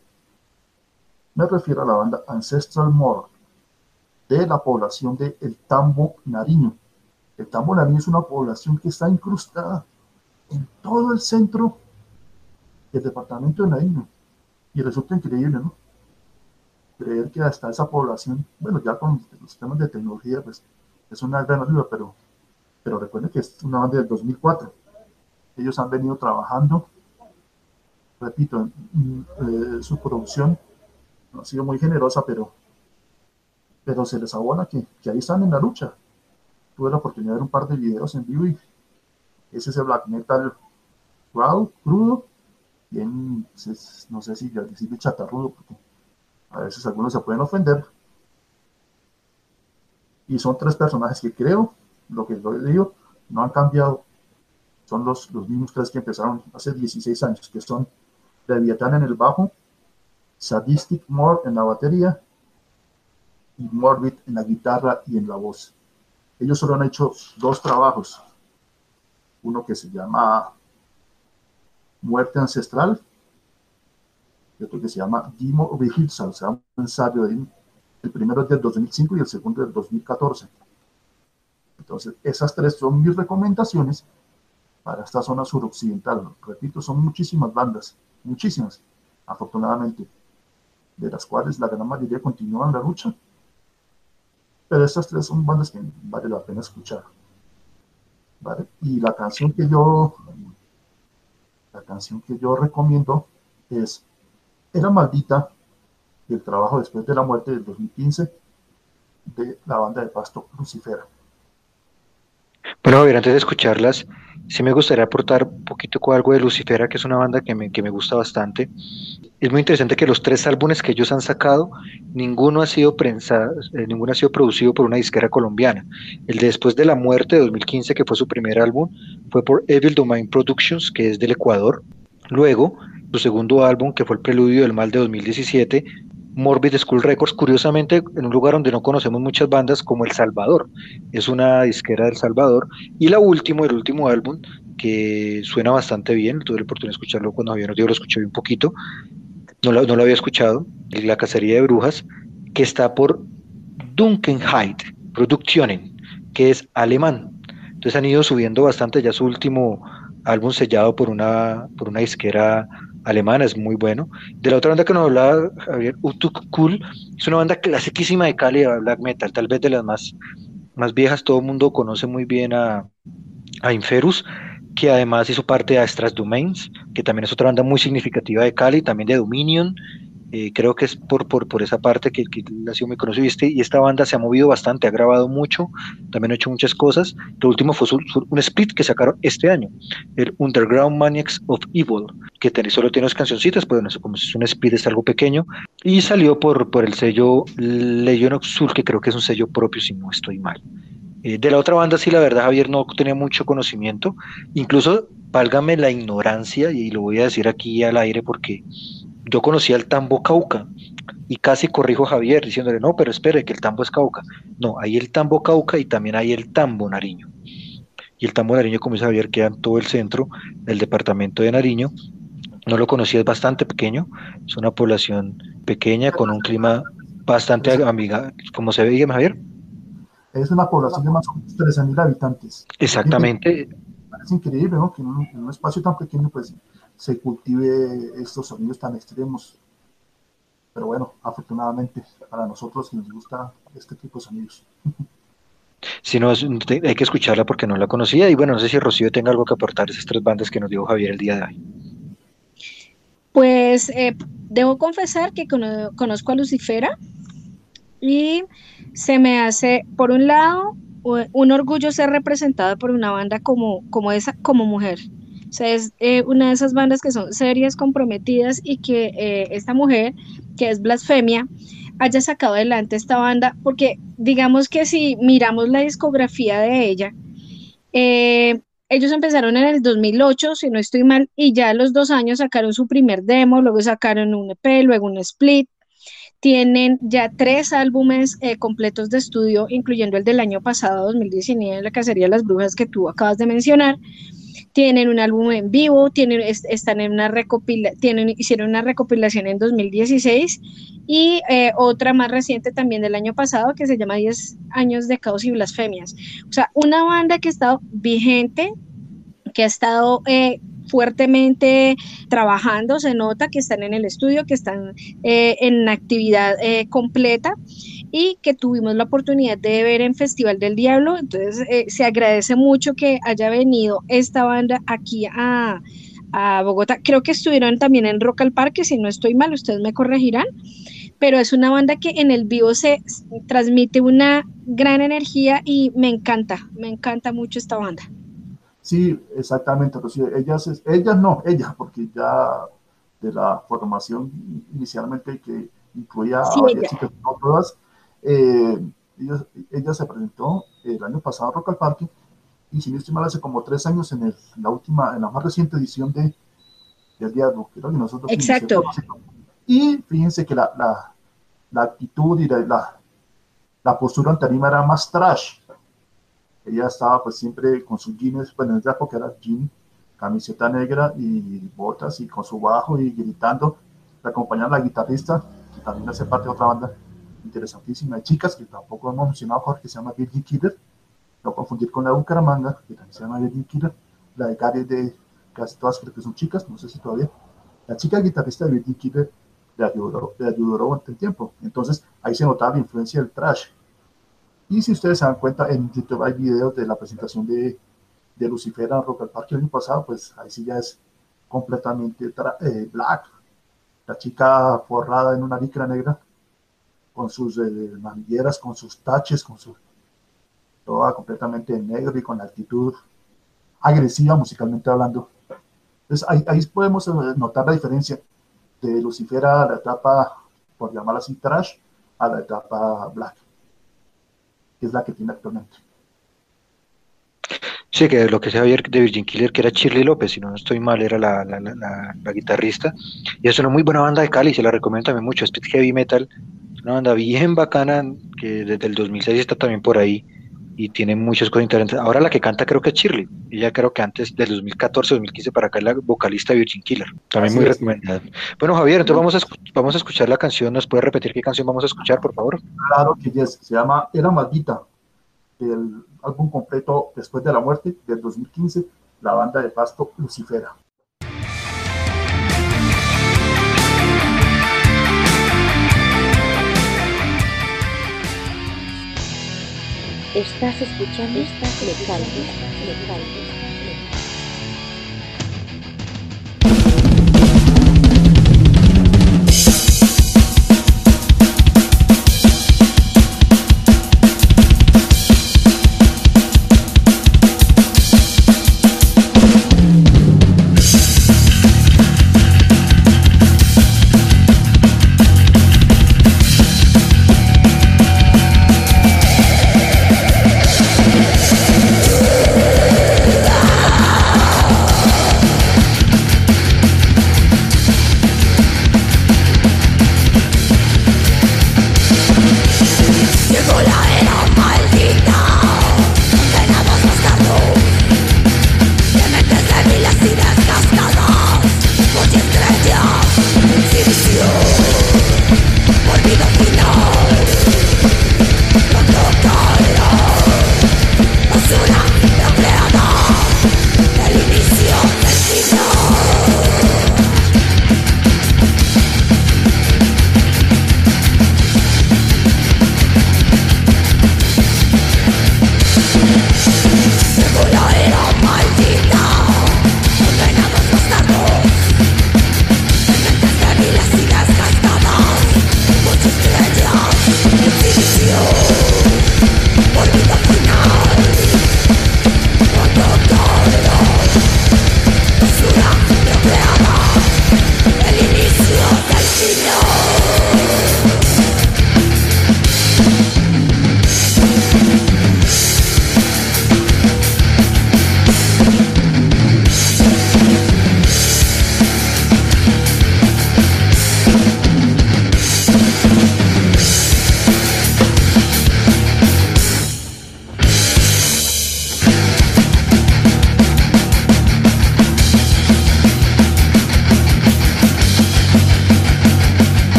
Me refiero a la banda Ancestral More de la población de El Tambo Nariño. El Tambo Nariño es una población que está incrustada en todo el centro del departamento de Nariño. Y resulta increíble, ¿no? Creer que hasta esa población, bueno, ya con los temas de tecnología, pues es una gran ayuda, pero, pero recuerden que es una banda del 2004. Ellos han venido trabajando, repito, eh, su producción no ha sido muy generosa, pero, pero se les abona que, que ahí están en la lucha. Tuve la oportunidad de ver un par de videos en vivo y es el black metal raw, crudo, bien, no sé si decirle chatarrudo, porque a veces algunos se pueden ofender. Y son tres personajes que creo, lo que yo digo, no han cambiado. Son los, mismos tres que empezaron hace 16 años, que son Leviathan en el bajo, Sadistic More en la batería y Morbid en la guitarra y en la voz. Ellos solo han hecho dos trabajos, uno que se llama Muerte Ancestral y otro que se llama Dimo Vigilsal, o sea, un ensayo de, el primero es del 2005 y el segundo del 2014. Entonces, esas tres son mis recomendaciones para esta zona suroccidental. Repito, son muchísimas bandas, muchísimas, afortunadamente, de las cuales la gran mayoría continúan la lucha. Pero estas tres son bandas que vale la pena escuchar. Y la canción que yo, la canción que yo recomiendo es Era Maldita, del trabajo después de la muerte del 2015 de la banda de Pasto Lucifera. Bueno, a ver, antes de escucharlas, sí me gustaría aportar un poquito algo de Lucifera, que es una banda que me, que me gusta bastante. Es muy interesante que los tres álbumes que ellos han sacado, ninguno ha sido prensa, eh, ninguno ha sido producido por una disquera colombiana. El de Después de la Muerte de 2015, que fue su primer álbum, fue por Evil Domain Productions, que es del Ecuador. Luego, su segundo álbum, que fue El Preludio del Mal de 2017, Morbid School Records, curiosamente en un lugar donde no conocemos muchas bandas como El Salvador, es una disquera del Salvador, y la último, el último álbum, que suena bastante bien, tuve la oportunidad de escucharlo cuando había Dios lo escuché un poquito, no lo, había escuchado, La Cacería de Brujas, que está por Dunkenheit Produktionen, que es alemán. Entonces han ido subiendo bastante, ya su último álbum sellado por una, por una disquera alemana, es muy bueno. De la otra banda que nos hablaba Javier, Utuk Cool, es una banda clasiquísima de Cali, black metal, tal vez de las más, más viejas, todo el mundo conoce muy bien a, a Inferus, que además hizo parte de Astras Domains, que también es otra banda muy significativa de Cali, también de Dominion, eh, creo que es por, por, por esa parte que, que sido muy conocido. Y esta banda se ha movido bastante, ha grabado mucho, también ha hecho muchas cosas. Lo último fue un split que sacaron este año, el Underground Maniacs of Evil, que solo tiene dos cancioncitas, pero no sé, como es un split, es algo pequeño. Y salió por, por el sello Legion of que creo que es un sello propio, si no estoy mal. Eh, de la otra banda, sí, la verdad, Javier no tenía mucho conocimiento. Incluso, válgame la ignorancia, y lo voy a decir aquí al aire porque yo conocía el tambo Cauca y casi corrijo a Javier diciéndole, no, pero espere, que el tambo es Cauca. No, hay el tambo Cauca y también hay el tambo Nariño. Y el tambo Nariño, como dice Javier, queda en todo el centro del departamento de Nariño. No lo conocía, es bastante pequeño, es una población pequeña con un clima bastante amiga, como se ve, Javier. Es una población de más o menos 13.000 habitantes. Exactamente. Es increíble, ¿no? Que en un espacio tan pequeño, pues se cultive estos sonidos tan extremos. Pero bueno, afortunadamente para nosotros nos gusta este tipo de sonidos. Si no, hay que escucharla porque no la conocía. Y bueno, no sé si Rocío tenga algo que aportar a esas tres bandas que nos dio Javier el día de hoy. Pues eh, debo confesar que conozco a Lucifera y se me hace, por un lado, un orgullo ser representada por una banda como, como esa, como mujer. Sea, es eh, una de esas bandas que son serias, comprometidas y que eh, esta mujer, que es Blasfemia, haya sacado adelante esta banda, porque digamos que si miramos la discografía de ella, eh, ellos empezaron en el 2008, si no estoy mal, y ya a los dos años sacaron su primer demo, luego sacaron un EP, luego un split. Tienen ya tres álbumes completos de estudio, incluyendo el del año pasado, 2019, La Cacería de las Brujas, que tú acabas de mencionar tienen un álbum en vivo, tienen, están en una recopila, hicieron una recopilación en 2016 y eh, otra más reciente también del año pasado que se llama 10 años de caos y blasfemias. O sea, una banda que ha estado vigente, que ha estado eh, fuertemente trabajando, se nota que están en el estudio, que están eh, en actividad completa y que tuvimos la oportunidad de ver en Festival del Diablo. Entonces, eh, se agradece mucho que haya venido esta banda aquí a, a Bogotá. Creo que estuvieron también en Rock al Parque, si no estoy mal, ustedes me corregirán. Pero es una banda que en el vivo se transmite una gran energía y me encanta, me encanta mucho esta banda. Sí, exactamente, ellas, ellas no, ella, porque ya de la formación inicialmente que incluía a varias chicas, no todas, eh, ella, se presentó el año pasado a Rock al Parque y si no estoy mal hace como tres años en, la última, en la más reciente edición de del creo que nosotros Exacto. Y fíjense que la, la, la actitud y la, la, postura ante anima era más trash. Ella estaba pues siempre con sus jeans, bueno en esa época era jean, camiseta negra y botas y con su bajo y gritando. Le acompañaba la guitarrista, que también hace parte de otra banda, interesantísima de chicas, que tampoco hemos mencionado, Jorge, que se llama Virgin Killer, no confundir con la de Bucaramanga, que también se llama Virgin Killer, la de Gary de casi todas creo que son chicas, no sé si todavía. La chica guitarrista de Virgin Killer le ayudó, le ayudó bastante tiempo, entonces ahí se notaba la influencia del trash. Y si ustedes se dan cuenta, en YouTube hay videos de la presentación de, de Lucifer en Rock al Parque el año pasado, pues ahí sí ya es completamente eh, black. La chica forrada en una licra negra, con sus eh, mangueras, con sus taches, con su toda completamente negro y con actitud agresiva musicalmente hablando. Entonces ahí, ahí podemos notar la diferencia de Lucifera a la etapa, por llamarla así, trash, a la etapa black, que es la que tiene actualmente. Sí, que lo que se había de Virgin Killer, que era Shirley López, si no estoy mal, era la, la, la, la, guitarrista. Y es una muy buena banda de Cali, se la recomiendo también mucho. Speed Heavy Metal, una banda bien bacana, que desde el 2006 está también por ahí y tiene muchas cosas interesantes. Ahora la que canta creo que es Shirley. Ella creo que antes del 2014, 2015 para acá es la vocalista de Virgin Killer. También muy recomendada. Bueno, Javier, entonces vamos a, vamos a escuchar la canción. ¿Nos puede repetir qué canción vamos a escuchar, por favor? Claro que yes. Se llama Era Maldita, del álbum completo Después de la Muerte del 2015, la banda de Pasto Lucifera. Estás escuchando esta letal.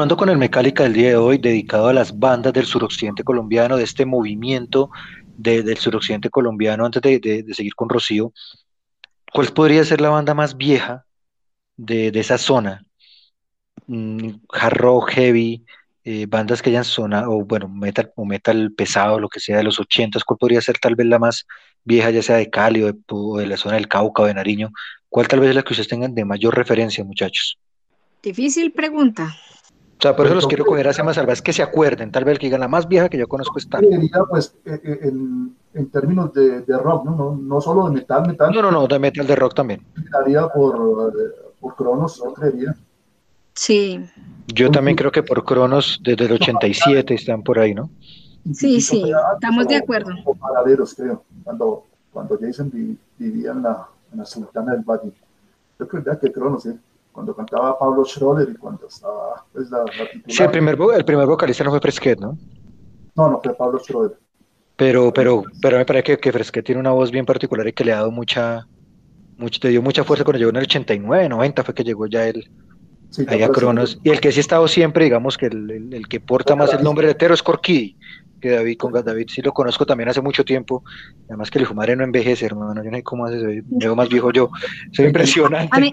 Continuando con el Mecálica del día de hoy, dedicado a las bandas del suroccidente colombiano, de este movimiento del suroccidente colombiano, antes de, seguir con Rocío, ¿cuál podría ser la banda más vieja de, esa zona? Mm, hard rock, heavy, eh, bandas que hayan sonado, o bueno, metal, o metal pesado, lo que sea, de los ochentas, ¿cuál podría ser tal vez la más vieja, ya sea de Cali o de, la zona del Cauca o de Nariño? ¿Cuál tal vez es la que ustedes tengan de mayor referencia, muchachos? Difícil pregunta. O sea, por eso los quiero coger hacia más salvajes, que se acuerden, tal vez que digan la más vieja que yo conozco está. pues, eh, eh, en, en, términos de, de rock, ¿no? ¿no? No solo de metal, metal. No, no, no, de metal, de rock también. Daría por, eh, por Cronos, yo creería. Sí. Yo también creo que por Cronos, desde el 87 están por ahí, ¿no? Sí, sí, estamos de acuerdo. Paraderos, creo, cuando, cuando Jason vivía en la, en la Sultana del Valle. Yo creo que Cronos, ¿eh? Cuando cantaba Pablo Schroeder y cuando estaba pues, la, Sí, el primer, el primer vocalista no fue Fresquet, ¿no? No, no fue Pablo Schroeder. Pero, pero, pero me parece que, que Fresquet tiene una voz bien particular y que le ha dado mucha, mucho, te dio mucha fuerza cuando llegó en el 89, 90 fue que llegó ya él sí, ahí a Cronos. Y el que sí ha estado siempre, digamos que el, el, que porta más el nombre de Tero es Corky, que David, con David sí lo conozco también hace mucho tiempo, además que el fumadre no envejece, hermano, yo no sé cómo hace, llego más viejo yo, soy impresionante. A mí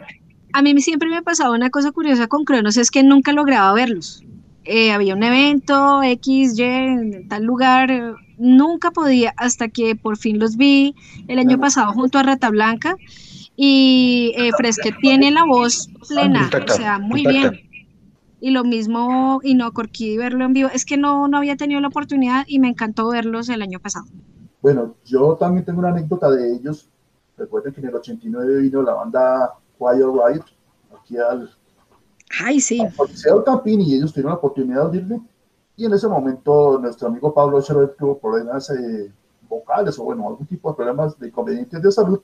siempre me pasaba una cosa curiosa con Cronos, es que nunca lograba verlos. Eh, había un evento X, Y, en tal lugar, nunca podía, hasta que por fin los vi el año pasado junto a Rata Blanca y eh, Fresque tiene la voz plena, o sea, muy bien. Y lo mismo, y no, Corquí verlo en vivo, es que no, no había tenido la oportunidad y me encantó verlos el año pasado. Bueno, yo también tengo una anécdota de ellos. Recuerden que en el 89 vino la banda Quiet Riot, aquí al, Ay, sí. al Campín y ellos tuvieron la oportunidad de irle. Y en ese momento nuestro amigo Pablo Scherer tuvo problemas eh, vocales o bueno, algún tipo de problemas de inconvenientes de salud.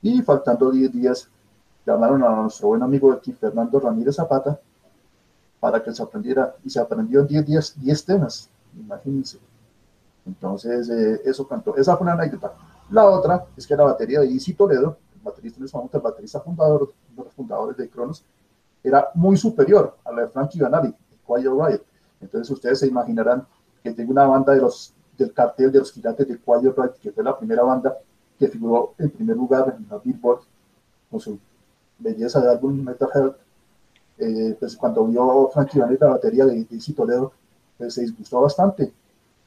Y faltando 10 días, llamaron a nuestro buen amigo aquí, Fernando Ramírez Zapata, para que se aprendiera. Y se aprendió en 10 días 10 temas, imagínense. Entonces, eh, eso cantó. Esa fue una anécdota. La otra es que la batería de Isi Toledo baterista ese momento, el baterista fundador, de los fundadores de Cronos, era muy superior a la de Frankie Ganari, de Quiet Riot. Entonces ustedes se imaginarán que tengo una banda de los, del cartel de los gigantes de Quiet Riot, que fue la primera banda que figuró en primer lugar en la Billboard con su belleza de álbum Metal Health. Eh, pues cuando vio Frankie Ganari la batería de Daisy Toledo, pues se disgustó bastante.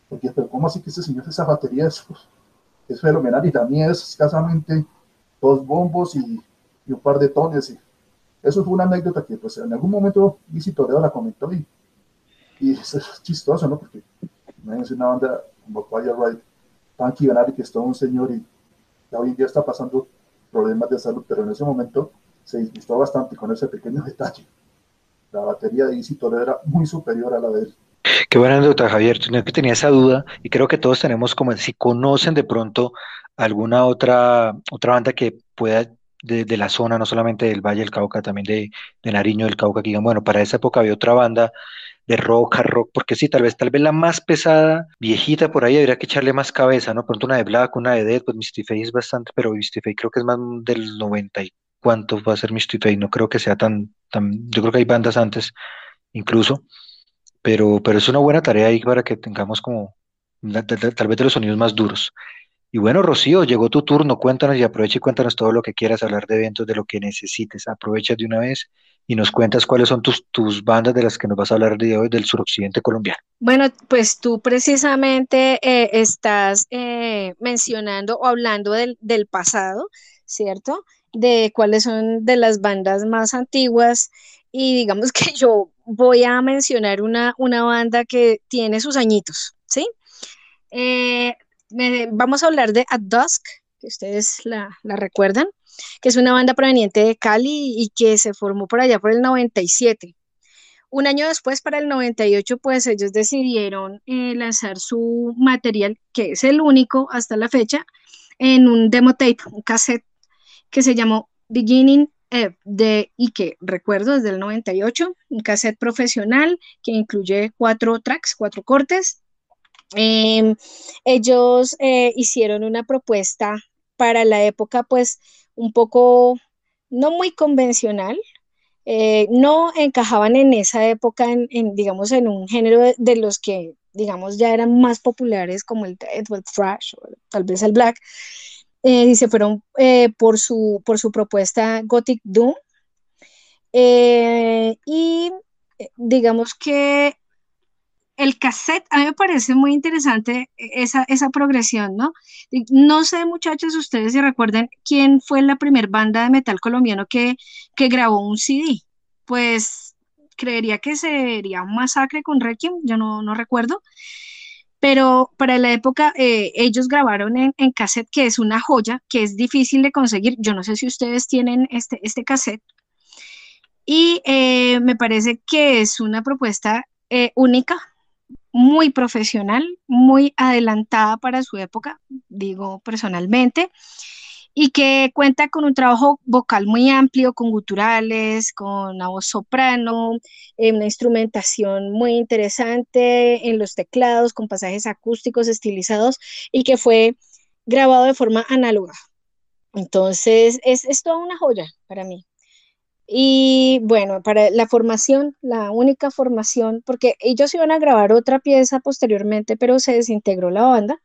Porque, pero ¿cómo así que este señor esa batería es, es fenomenal y también es escasamente dos bombos y, un par de tones. Y eso fue una anécdota que pues en algún momento Lizzy Toledo la comentó y, y es chistoso, ¿no? Porque es una banda como Quiet Right, Punky Ganari, que es todo un señor y hoy en día está pasando problemas de salud, pero en ese momento se disgustó bastante con ese pequeño detalle. La batería de Lizzy Toledo era muy superior a la de él. Qué buena anécdota, Javier. que tenía esa duda y creo que todos tenemos como si conocen de pronto alguna otra, otra banda que pueda de, la zona, no solamente del Valle del Cauca, también de, de, Nariño del Cauca, digan, bueno, para esa época había otra banda de rock, hard rock, porque sí, tal vez, tal vez la más pesada, viejita por ahí, habría que echarle más cabeza, ¿no? Pronto una de Black, una de Dead, pues Misty Face es bastante, pero Misty Face creo que es más del 90 y cuánto va a ser Misty Face, no creo que sea tan, tan, yo creo que hay bandas antes incluso, pero, pero es una buena tarea ahí para que tengamos como, tal vez los sonidos más duros. Y bueno, Rocío, llegó tu turno, cuéntanos y aprovecha y cuéntanos todo lo que quieras hablar de eventos, de lo que necesites, aprovecha de una vez y nos cuentas cuáles son tus, tus bandas de las que nos vas a hablar de hoy del suroccidente colombiano. Bueno, pues tú precisamente eh, estás eh, mencionando o hablando del pasado, ¿cierto? De cuáles son de las bandas más antiguas y digamos que yo voy a mencionar una, una banda que tiene sus añitos, ¿sí? Eh, vamos a hablar de At Dusk, que ustedes la, la, recuerdan, que es una banda proveniente de Cali y que se formó por allá por el 97. Un año después, para el 98, pues ellos decidieron eh, lanzar su material, que es el único hasta la fecha, en un demo tape, un cassette que se llamó Beginning eh, de, y que recuerdo desde el 98, un cassette profesional que incluye cuatro tracks, cuatro cortes. Eh, ellos eh, hicieron una propuesta para la época, pues un poco no muy convencional, eh, no encajaban en esa época, en, digamos, en un género de, los que, digamos, ya eran más populares como el el thrash o tal vez el black, eh, y se fueron eh, por, su, por su propuesta Gothic Doom. Eh, y digamos que el cassette, a mí me parece muy interesante esa, esa progresión, ¿no? No sé, muchachos, ustedes si recuerdan quién fue la primera banda de metal colombiano que, que grabó un CD. Pues creería que sería un masacre con Requiem, yo no, no recuerdo pero para la época eh, ellos grabaron en, cassette, que es una joya, que es difícil de conseguir. Yo no sé si ustedes tienen este, este cassette. Y eh, me parece que es una propuesta eh, única, muy profesional, muy adelantada para su época, digo personalmente y que cuenta con un trabajo vocal muy amplio, con guturales, con la voz soprano, eh, una instrumentación muy interesante en los teclados, con pasajes acústicos estilizados y que fue grabado de forma análoga. Entonces, es, es toda una joya para mí. Y bueno, para la formación, la única formación, porque ellos iban a grabar otra pieza posteriormente, pero se desintegró la banda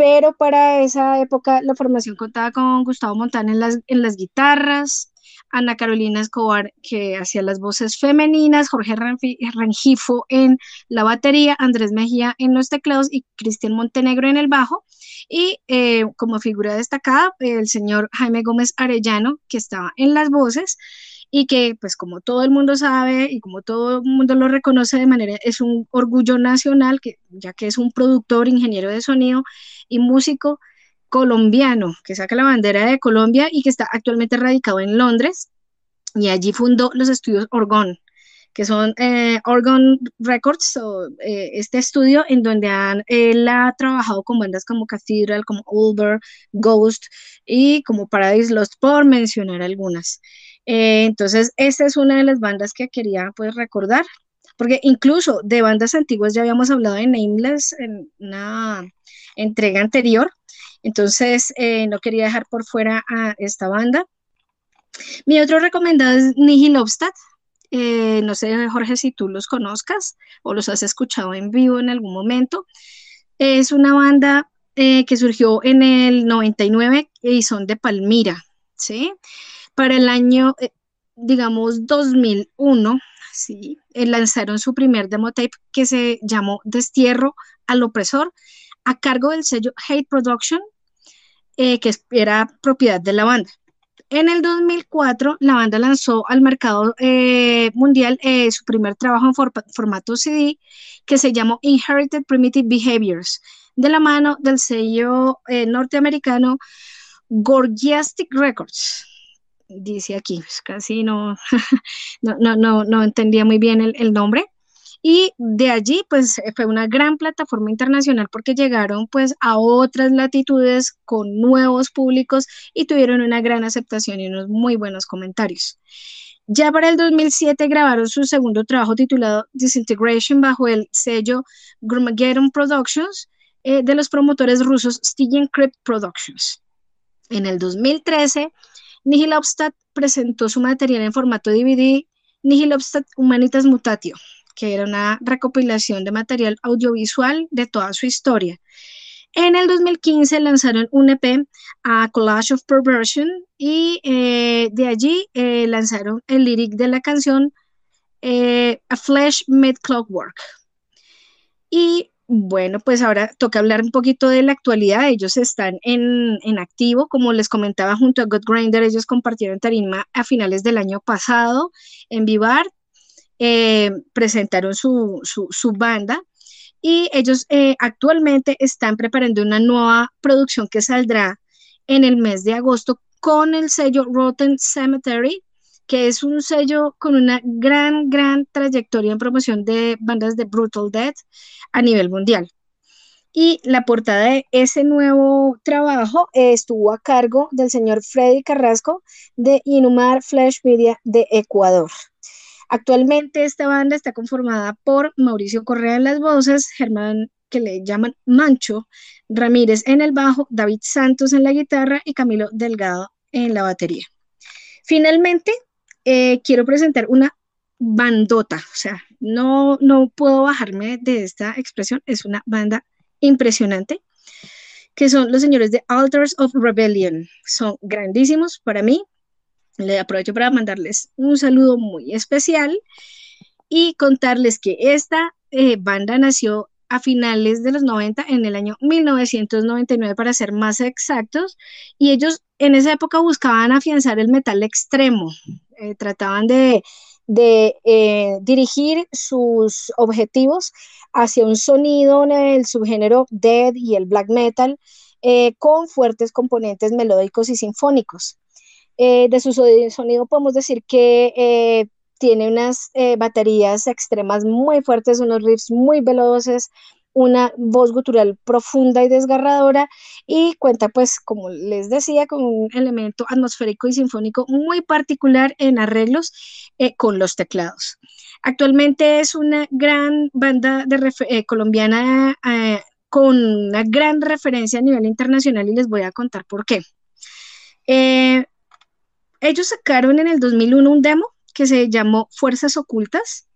pero para esa época la formación contaba con Gustavo Montana en las, en las guitarras, Ana Carolina Escobar que hacía las voces femeninas, Jorge Rengifo en la batería, Andrés Mejía en los teclados y Cristian Montenegro en el bajo. Y eh, como figura destacada, el señor Jaime Gómez Arellano, que estaba en las voces y que pues como todo el mundo sabe y como todo el mundo lo reconoce de manera, es un orgullo nacional, que, ya que es un productor, ingeniero de sonido y músico colombiano que saca la bandera de Colombia y que está actualmente radicado en Londres y allí fundó los estudios Orgón, que son eh, Orgon Records, o, eh, este estudio en donde han, él ha trabajado con bandas como Cathedral, como Ulver, Ghost y como Paradise Lost, por mencionar algunas. Eh, entonces, esta es una de las bandas que quería pues recordar, porque incluso de bandas antiguas ya habíamos hablado de Nameless en una entrega anterior, entonces eh, no quería dejar por fuera a esta banda. Mi otro recomendado es Nihil Obstat. Eh, no sé, Jorge, si tú los conozcas o los has escuchado en vivo en algún momento. Es una banda que surgió en el 99 y son de Palmira, ¿sí? Para el año, eh, digamos, 2001, ¿sí? Eh, lanzaron su primer demo tape que se llamó Destierro al Opresor, a cargo del sello Hate Production, eh, que era propiedad de la banda. En el 2004, la banda lanzó al mercado mundial su primer trabajo en for formato CD, que se llamó Inherited Primitive Behaviors, de la mano del sello norteamericano Gorgiastic Records dice aquí, casi no, no, no, no, entendía muy bien el, nombre. Y de allí, pues fue una gran plataforma internacional porque llegaron pues a otras latitudes con nuevos públicos y tuvieron una gran aceptación y unos muy buenos comentarios. Ya para el 2007 grabaron su segundo trabajo titulado Disintegration bajo el sello Grummageddon Productions eh, de los promotores rusos Stygian Crypt Productions. En el 2013 Nihil Obstat presentó su material en formato DVD, Nihil Obstat Humanitas Mutatio, que era una recopilación de material audiovisual de toda su historia. En el 2015 lanzaron un EP a Collage of Perversion y eh, de allí eh, lanzaron el lyric de la canción eh, A Flesh Made Clockwork. Y bueno, pues ahora toca hablar un poquito de la actualidad. Ellos están en, activo, como les comentaba, junto a God Grinder. Ellos compartieron tarima a finales del año pasado en Vivar. presentaron su, su, banda y ellos actualmente están preparando una nueva producción que saldrá en el mes de agosto con el sello Rotten Cemetery, que es un sello con una gran, gran trayectoria en promoción de bandas de Brutal Death a nivel mundial. Y la portada de ese nuevo trabajo estuvo a cargo del señor Freddy Carrasco de Inumar Flash Media de Ecuador. Actualmente esta banda está conformada por Mauricio Correa en las voces, Germán que le llaman Mancho Ramírez en el bajo, David Santos en la guitarra y Camilo Delgado en la batería. Finalmente, eh, quiero presentar una bandota, o sea, no, no puedo bajarme de esta expresión, es una banda impresionante, que son los señores de Altars of Rebellion. Son grandísimos para mí. Le aprovecho para mandarles un saludo muy especial y contarles que esta eh, banda nació a finales de los 90, en el año 1999 para ser más exactos, y ellos en esa época buscaban afianzar el metal extremo, eh, trataban de, eh, dirigir sus objetivos hacia un sonido en el subgénero dead y el black metal eh, con fuertes componentes melódicos y sinfónicos. de su sonido podemos decir que tiene unas baterías extremas muy fuertes, unos riffs muy veloces, una voz gutural profunda y desgarradora y cuenta pues como les decía con un elemento atmosférico y sinfónico muy particular en arreglos eh, con los teclados. Actualmente es una gran banda de eh, colombiana con una gran referencia a nivel internacional y les voy a contar por qué. ellos sacaron en el 2001 un demo que se llamó Fuerzas Ocultas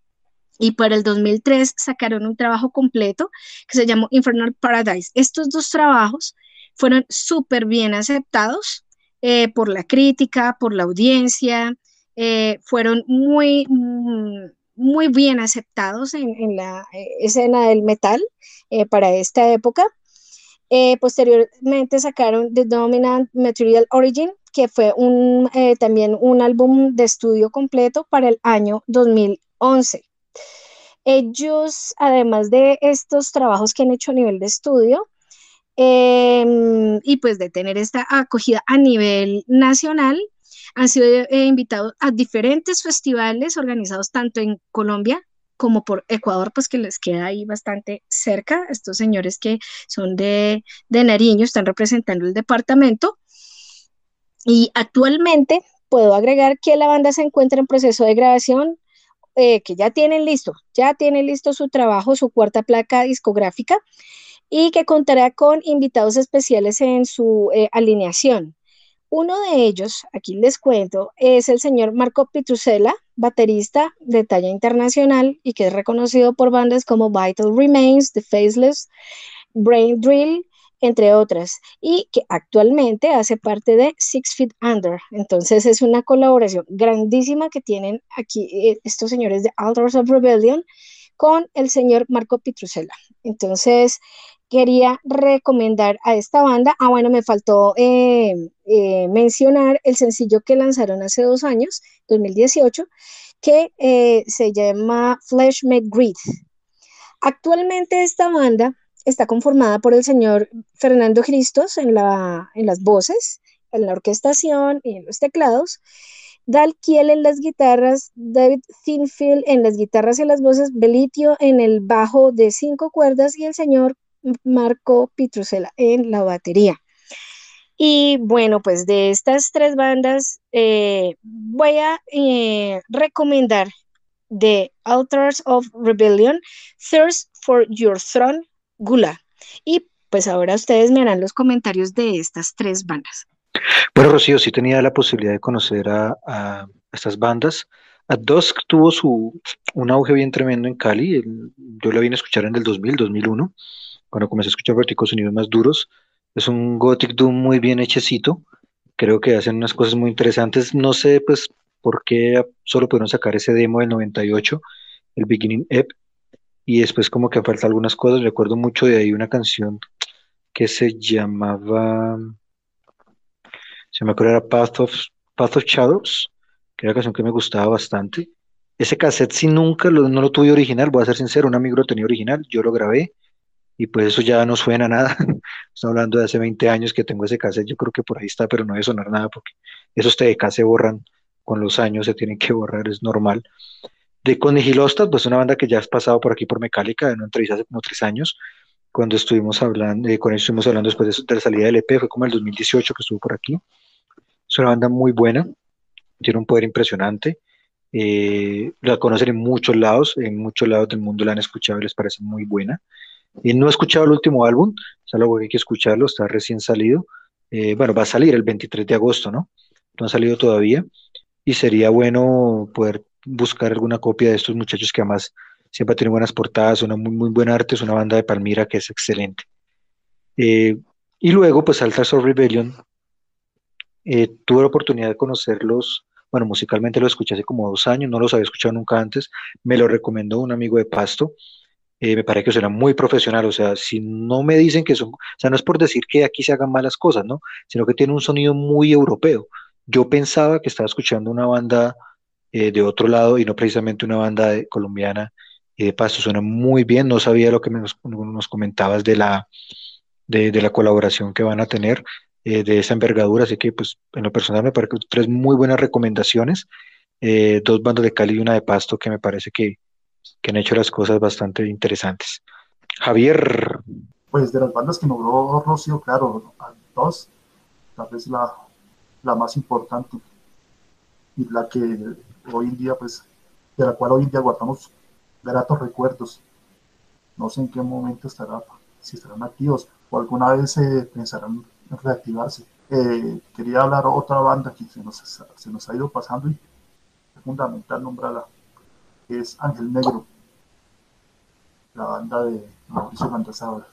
y para el 2003 sacaron un trabajo completo que se llamó Infernal Paradise. Estos dos trabajos fueron súper bien aceptados eh, por la crítica, por la audiencia, eh, fueron muy, mm, muy bien aceptados en, la eh, escena del metal para esta época. posteriormente sacaron The Dominant Material Origin, que fue un, también un álbum de estudio completo para el año 2011. Ellos, además de estos trabajos que han hecho a nivel de estudio, em, y pues de tener esta acogida a nivel nacional, han sido eh, invitados a diferentes festivales organizados tanto en Colombia como por Ecuador, pues que les queda ahí bastante cerca. Estos señores que son de, de Nariño están representando el departamento. Y actualmente puedo agregar que la banda se encuentra en proceso de grabación, eh, que ya tienen listo, ya tienen listo su trabajo, su cuarta placa discográfica y que contará con invitados especiales en su eh, alineación. Uno de ellos, aquí les cuento, es el señor Marco Pitrusella, baterista de talla internacional y que es reconocido por bandas como Vital Remains, The Faceless, Brain Drill, entre otras, y que actualmente hace parte de Six Feet Under. Entonces es una colaboración grandísima que tienen aquí eh, estos señores de Altars of Rebellion con el señor Marco Pitrusella. Entonces quería recomendar a esta banda. Ah, bueno, me faltó eh, eh, mencionar el sencillo que lanzaron hace dos años, 2018, que se llama Flesh Made Greed. Actualmente esta banda está conformada por el señor Fernando Cristos en, la, en las voces, en la orquestación y en los teclados, Dal Kiel en las guitarras, David Thinfield en las guitarras y las voces, Belitio en el bajo de cinco cuerdas y el señor Marco Pitrusela en la batería. Y bueno, pues de estas tres bandas eh, voy a eh, recomendar The Altars of Rebellion, Thirst for Your Throne, Gula. Y pues ahora ustedes me harán los comentarios de estas tres bandas. Bueno, Rocío, sí tenía la posibilidad de conocer a, estas bandas. A Dusk tuvo su, un auge bien tremendo en Cali. yo lo vine a escuchar en el 2000, 2001, cuando comencé a escuchar Vertigo sonidos más duros. Es un Gothic Doom muy bien hechecito. Creo que hacen unas cosas muy interesantes. No sé, pues, por qué solo pudieron sacar ese demo del 98, el Beginning Ep, y después como que falta algunas cosas. Recuerdo mucho de ahí una canción que se llamaba, se me acuerdo era Path of, Path of Shadows, que era una canción que me gustaba bastante. Ese cassette sí nunca no lo tuve original, voy a ser sincero, un amigo lo tenía original, yo lo grabé y pues eso ya no suena nada. Estoy hablando de hace 20 años que tengo ese cassette, yo creo que por ahí está, pero no debe sonar nada porque esos TDK se borran con los años, se tienen que borrar, es normal. De Conigilostas, pues una banda que ya has pasado por aquí por Mecálica, en una entrevista hace como tres años, cuando estuvimos hablando, eh, con ellos estuvimos hablando después de, la salida del EP, fue como el 2018 que estuvo por aquí. Es una banda muy buena, tiene un poder impresionante. Eh, la conocen en muchos lados, en muchos lados del mundo la han escuchado y les parece muy buena. Y no he escuchado el último álbum, es algo que hay que escucharlo, está recién salido. Eh, bueno, va a salir el 23 de agosto, ¿no? No ha salido todavía. Y sería bueno poder buscar alguna copia de estos muchachos que además siempre tienen buenas portadas, una muy, muy buena arte, es una banda de Palmira que es excelente. Eh, y luego, pues Altars of Rebellion, eh, tuve la oportunidad de conocerlos, bueno, musicalmente lo escuché hace como dos años, no los había escuchado nunca antes, me lo recomendó un amigo de Pasto, eh, me parece que suena muy profesional, o sea, si no me dicen que son, o sea, no es por decir que aquí se hagan malas cosas, ¿no? Sino que tiene un sonido muy europeo. Yo pensaba que estaba escuchando una banda eh, de otro lado y no precisamente una banda colombiana y de paso suena muy bien, no sabía lo que nos, comentabas de la, de, la colaboración que van a tener eh, de esa envergadura, así que pues en lo personal me parece tres muy buenas recomendaciones, eh, dos bandas de Cali y una de Pasto que me parece que, que han hecho las cosas bastante interesantes. Javier. Pues de las bandas que nombró Rocío, claro, dos, tal vez la, la más importante y la que hoy en día, pues, de la cual hoy en día guardamos gratos recuerdos. No sé en qué momento estará, si estarán activos o alguna vez pensarán en reactivarse. Eh, quería hablar otra banda que se nos, se nos ha ido pasando y es fundamental nombrarla, es Ángel Negro, la banda de Mauricio Landazábal.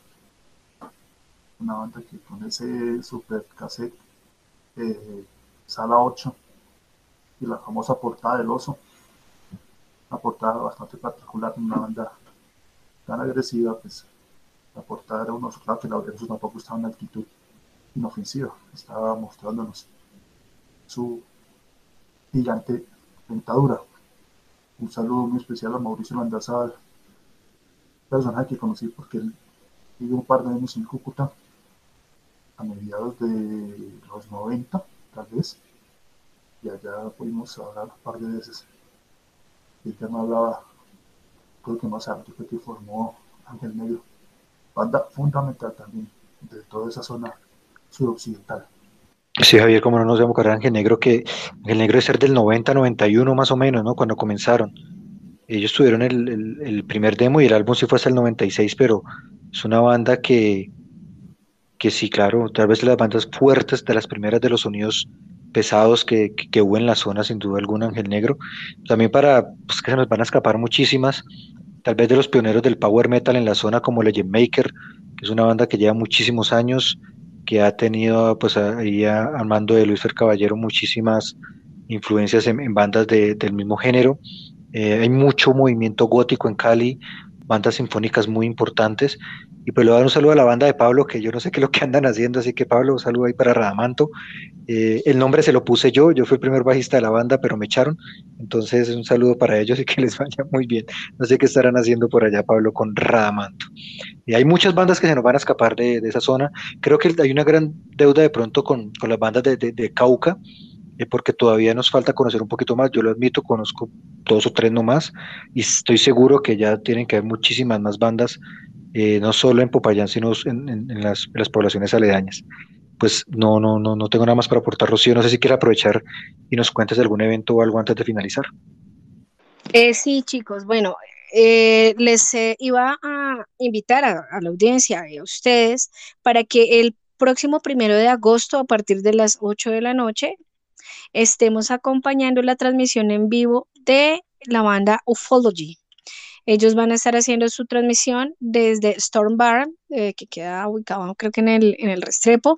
Una banda que con ese super cassette, eh, Sala 8, y la famosa portada del oso. Una portada bastante particular, una banda tan agresiva, pues la portada era un oso, claro que la oso tampoco estaba en actitud inofensiva, estaba mostrándonos su gigante dentadura. Un saludo muy especial a Mauricio Landazal, personaje que conocí porque él vivió un par de años en Cúcuta a mediados de los 90, tal vez y allá pudimos hablar un par de veces. El tema hablaba, creo que más alto que formó Ángel Negro, banda fundamental también de toda esa zona suroccidental. Sí, Javier, como no nos vamos a Ángel Negro, que Ángel Negro es ser del 90, 91 más o menos, ¿no? Cuando comenzaron. Ellos tuvieron el, el, primer demo y el álbum sí fue hasta el 96, pero es una banda que, que sí, claro, tal vez las bandas fuertes de las primeras de los sonidos pesados que, que, hubo en la zona, sin duda alguna, Ángel Negro. También para pues, que se nos van a escapar muchísimas, tal vez de los pioneros del power metal en la zona, como Legend Maker, que es una banda que lleva muchísimos años, que ha tenido pues ahí al mando de Luis Fer Caballero muchísimas influencias en, bandas de, del mismo género. Eh, hay mucho movimiento gótico en Cali, bandas sinfónicas muy importantes. Y pues le voy a dar un saludo a la banda de Pablo, que yo no sé qué es lo que andan haciendo, así que Pablo, un saludo ahí para Radamanto. Eh, el nombre se lo puse yo, yo fui el primer bajista de la banda, pero me echaron. Entonces, un saludo para ellos y que les vaya muy bien. No sé qué estarán haciendo por allá, Pablo, con Radamanto. Y hay muchas bandas que se nos van a escapar de, esa zona. Creo que hay una gran deuda de pronto con, con las bandas de, de Cauca eh, porque todavía nos falta conocer un poquito más. Yo lo admito, conozco dos o tres nomás y estoy seguro que ya tienen que haber muchísimas más bandas, eh, no solo en Popayán, sino en, las, poblaciones aledañas. Pues no, no, no, no tengo nada más para aportar, Rocío. No sé si quiere aprovechar y nos cuentes algún evento o algo antes de finalizar. Eh, sí, chicos, bueno, les iba a invitar a, a, la audiencia y a ustedes para que el próximo primero de agosto, a partir de las 8 de la noche, estemos acompañando la transmisión en vivo de la banda Ufology. Ellos van a estar haciendo su transmisión desde Storm Bar, eh, que queda ubicado creo que en el, en el Restrepo,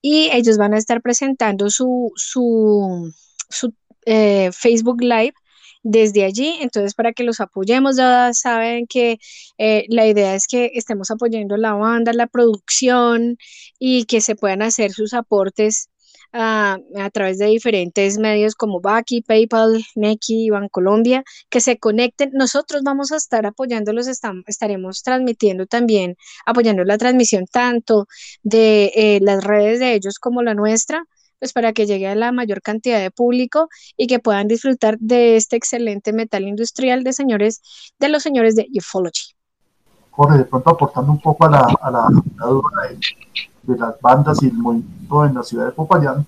y ellos van a estar presentando su, su, su eh, Facebook Live desde allí. Entonces, para que los apoyemos, ya saben que eh, la idea es que estemos apoyando la banda, la producción y que se puedan hacer sus aportes a, través de diferentes medios como Baki, PayPal, Neki, Bancolombia, que se conecten. Nosotros vamos a estar apoyándolos, estaremos transmitiendo también, apoyando la transmisión tanto de eh, las redes de ellos como la nuestra, pues para que llegue a la mayor cantidad de público y que puedan disfrutar de este excelente metal industrial de señores, de los señores de Ufology. Jorge, de pronto aportando un poco a la, a la, duda de, las bandas y el movimiento en la ciudad de Popayán,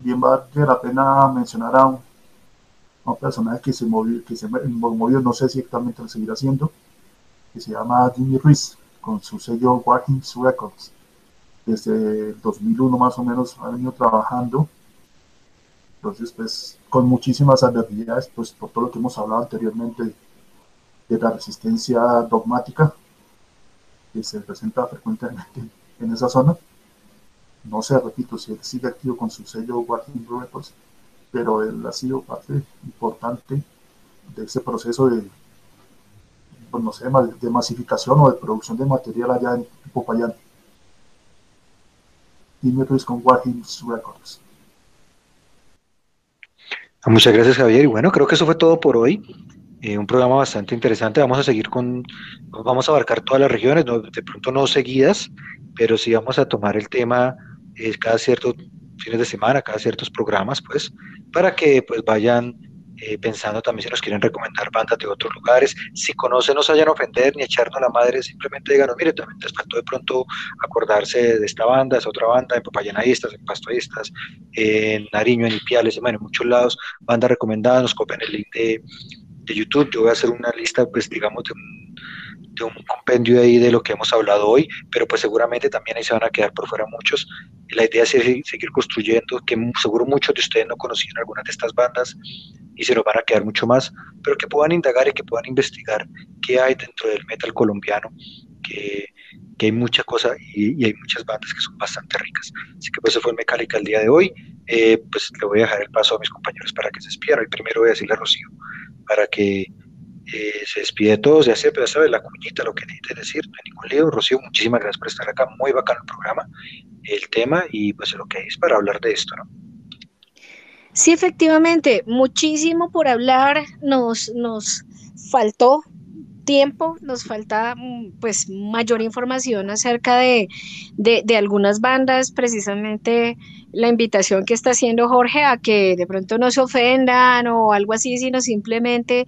bien vale la pena mencionar a un, personaje que se movió, que se movió, no sé si exactamente lo seguirá haciendo, que se llama Jimmy Ruiz, con su sello Walking Records desde 2001 más o menos ha venido trabajando. Entonces, pues, con muchísimas adversidades, pues, por todo lo que hemos hablado anteriormente de la resistencia dogmática que se presenta frecuentemente en esa zona. No sé, repito, si él sigue activo con su sello Walking Records, pero él ha sido parte importante de ese proceso de, pues, no sé, de masificación o de producción de material allá en Popayán con Records. Ah, muchas gracias Javier y bueno, creo que eso fue todo por hoy. Eh, un programa bastante interesante. Vamos a seguir con, vamos a abarcar todas las regiones, de pronto no seguidas, pero sí vamos a tomar el tema eh, cada ciertos fines de semana, cada ciertos programas, pues, para que pues vayan eh, pensando también si nos quieren recomendar bandas de otros lugares. Si conocen, no se vayan a ofender ni echarnos la madre, simplemente díganos, mire, también les faltó de pronto acordarse de esta banda, esa otra banda, en estas, en Pasto hay estas, en Nariño, en Ipiales, en muchos lados, bandas recomendadas, nos copian el link de, de YouTube. Yo voy a hacer una lista, pues, digamos, de un compendio ahí de lo que hemos hablado hoy, pero pues seguramente también ahí se van a quedar por fuera muchos. La idea es seguir construyendo, que seguro muchos de ustedes no conocían algunas de estas bandas, y se nos van a quedar mucho más, pero que puedan indagar y que puedan investigar qué hay dentro del metal colombiano, que, que hay mucha cosa y, hay muchas bandas que son bastante ricas. Así que pues eso fue el Mecálica el día de hoy. Eh, pues le voy a dejar el paso a mis compañeros para que se despieran. Y primero voy a decirle a Rocío para que eh, se despide de todos, ya sea, pero sabe la cuñita, lo que necesite decir, no hay ningún lío. Rocío, muchísimas gracias por estar acá, muy bacán el programa, el tema y pues lo que es para hablar de esto, ¿no? Sí, efectivamente, muchísimo por hablar, nos, nos faltó tiempo, nos falta mm, pues mayor información acerca de, de, algunas bandas, precisamente la invitación que está haciendo Jorge a que de pronto no se ofendan o algo así, sino simplemente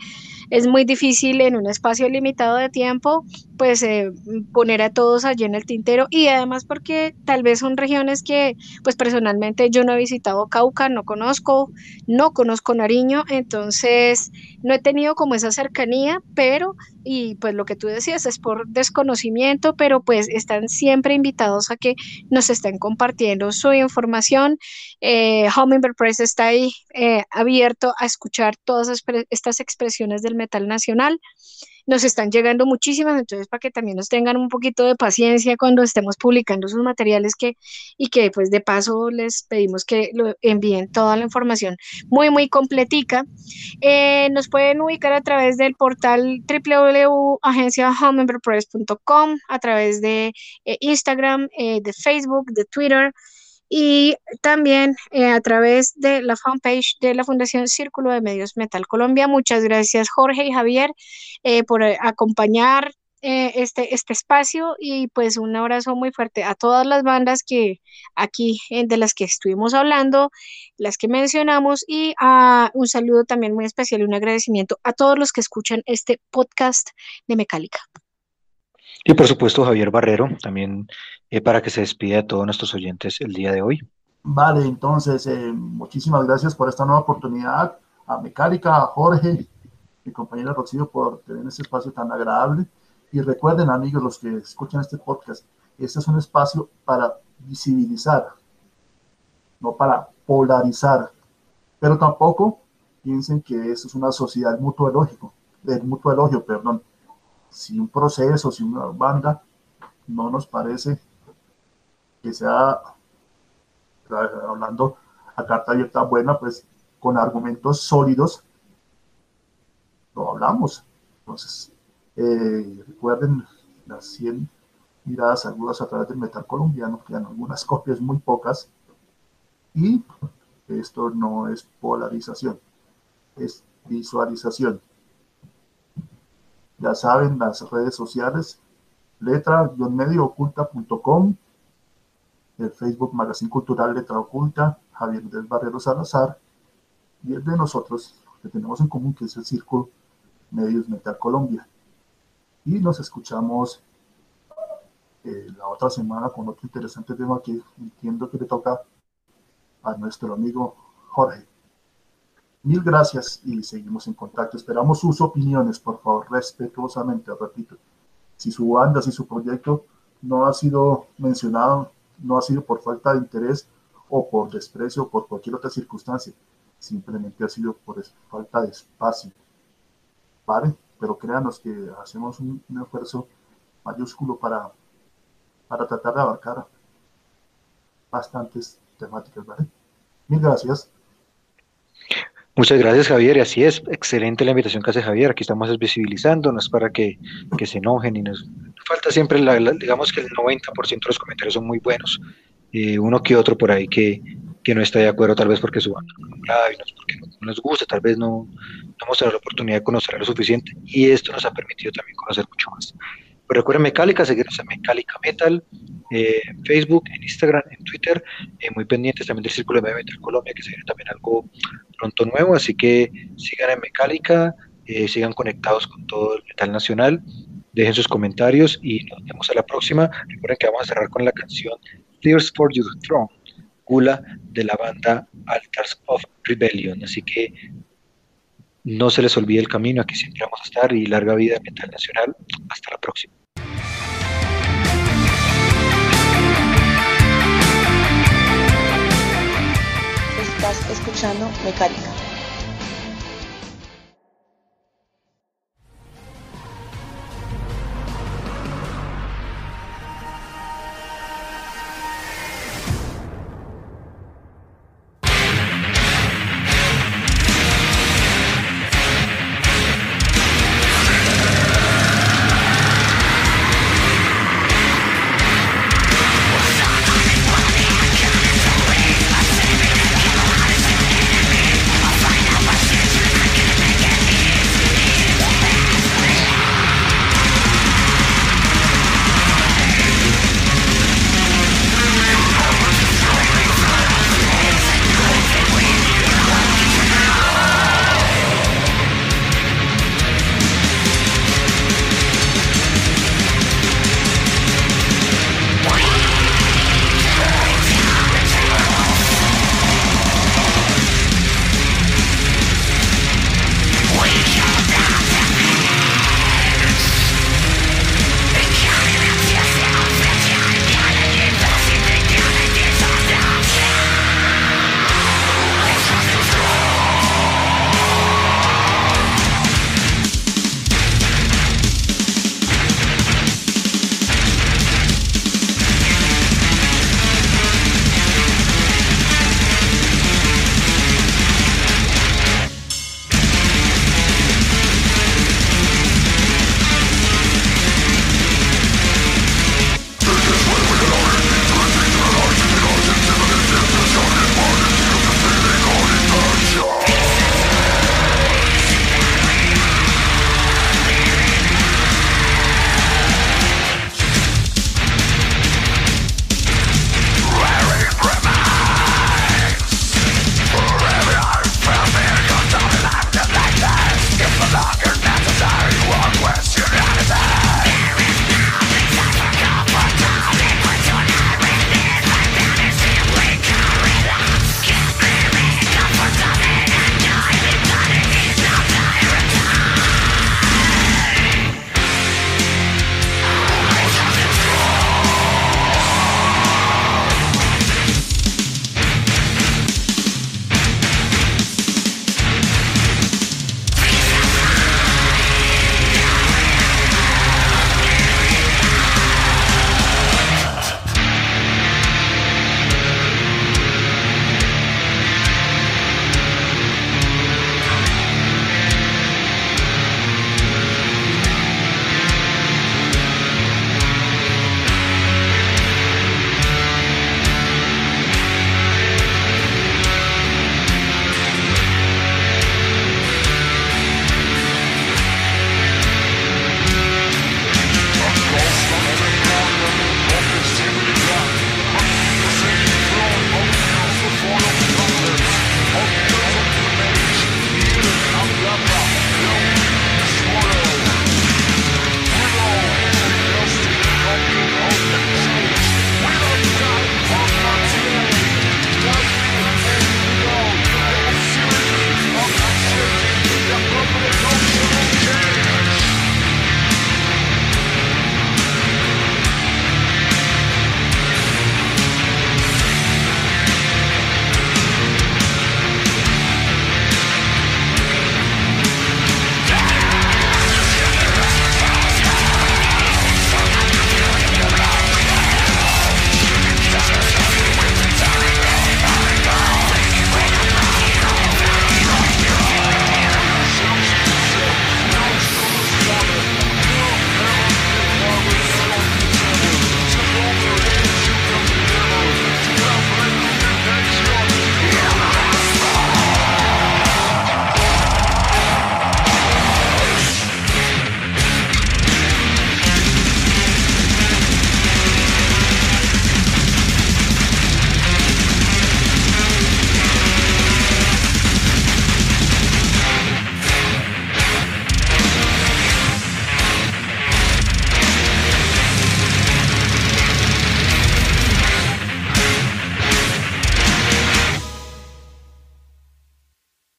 es muy difícil en un espacio limitado de tiempo, pues eh, poner a todos allí en el tintero. Y además porque tal vez son regiones que, pues personalmente yo no he visitado Cauca, no conozco, no conozco Nariño, entonces no he tenido como esa cercanía, pero y pues lo que tú decías es por desconocimiento, pero pues están siempre invitados a que nos estén compartiendo su información. Eh, Hummingbird Press está ahí eh, abierto a escuchar todas estas expresiones del metal nacional nos están llegando muchísimas, entonces para que también nos tengan un poquito de paciencia cuando estemos publicando sus materiales que, y que pues de paso les pedimos que lo envíen toda la información muy, muy completica. Eh, nos pueden ubicar a través del portal www.agenciahomemberpress.com, a través de eh, Instagram, eh, de Facebook, de Twitter y también eh, a través de la fanpage de la Fundación Círculo de Medios Metal Colombia. Muchas gracias Jorge y Javier eh, por eh, acompañar este, este espacio y pues un abrazo muy fuerte a todas las bandas que aquí de las que estuvimos hablando, las que mencionamos y a un saludo también muy especial y un agradecimiento a todos los que escuchan este podcast de Mecálica. Y por supuesto Javier Barrero, también eh, para que se despida a todos nuestros oyentes el día de hoy. Vale, entonces, eh, muchísimas gracias por esta nueva oportunidad, a Mecánica, a Jorge, mi compañera Rocío, por tener este espacio tan agradable. Y recuerden, amigos, los que escuchan este podcast, este es un espacio para visibilizar, no para polarizar, pero tampoco piensen que esto es una sociedad mutuo lógico el mutuo elogio, perdón. Si un proceso, si una banda no nos parece que sea, hablando a carta abierta buena, pues con argumentos sólidos, lo hablamos. Entonces, eh, recuerden las 100 miradas agudas a través del metal colombiano, quedan algunas copias muy pocas, y esto no es polarización, es visualización. Ya saben, las redes sociales, letra-medioculta.com, el Facebook Magazine Cultural Letra Oculta, Javier del Barrero Salazar, y el de nosotros, que tenemos en común, que es el Círculo Medios Metal Colombia. Y nos escuchamos eh, la otra semana con otro interesante tema que entiendo que le toca a nuestro amigo Jorge. Mil gracias y seguimos en contacto. Esperamos sus opiniones, por favor, respetuosamente, repito. Si su banda, si su proyecto no ha sido mencionado, no ha sido por falta de interés o por desprecio o por cualquier otra circunstancia, simplemente ha sido por falta de espacio. ¿Vale? Pero créanos que hacemos un, esfuerzo mayúsculo para, para tratar de abarcar bastantes temáticas, ¿vale? Mil gracias. Muchas gracias, Javier. Y así es, excelente la invitación que hace Javier. Aquí estamos visibilizando, no es para que, que se enojen y nos falta siempre, la, digamos que el 90% de los comentarios son muy buenos. Eh, uno que otro por ahí que, que no está de acuerdo, tal vez porque su banda no y no porque no, nos gusta, tal vez no, no hemos tenido la oportunidad de conocer lo suficiente. Y esto nos ha permitido también conocer mucho más. Recuerden Mecálica, seguirnos en Mecálica Metal, eh, en Facebook, en Instagram, en Twitter, eh, muy pendientes también del Círculo de Metal Colombia, que se también algo pronto nuevo, así que sigan en Mecálica, eh, sigan conectados con todo el metal nacional, dejen sus comentarios y nos vemos a la próxima. Recuerden que vamos a cerrar con la canción Tears for Your Throne, Gula de la banda Altars of Rebellion, así que no se les olvide el camino, aquí siempre vamos a estar y larga vida Metal Nacional. Hasta la próxima. Estás escuchando Mecánica.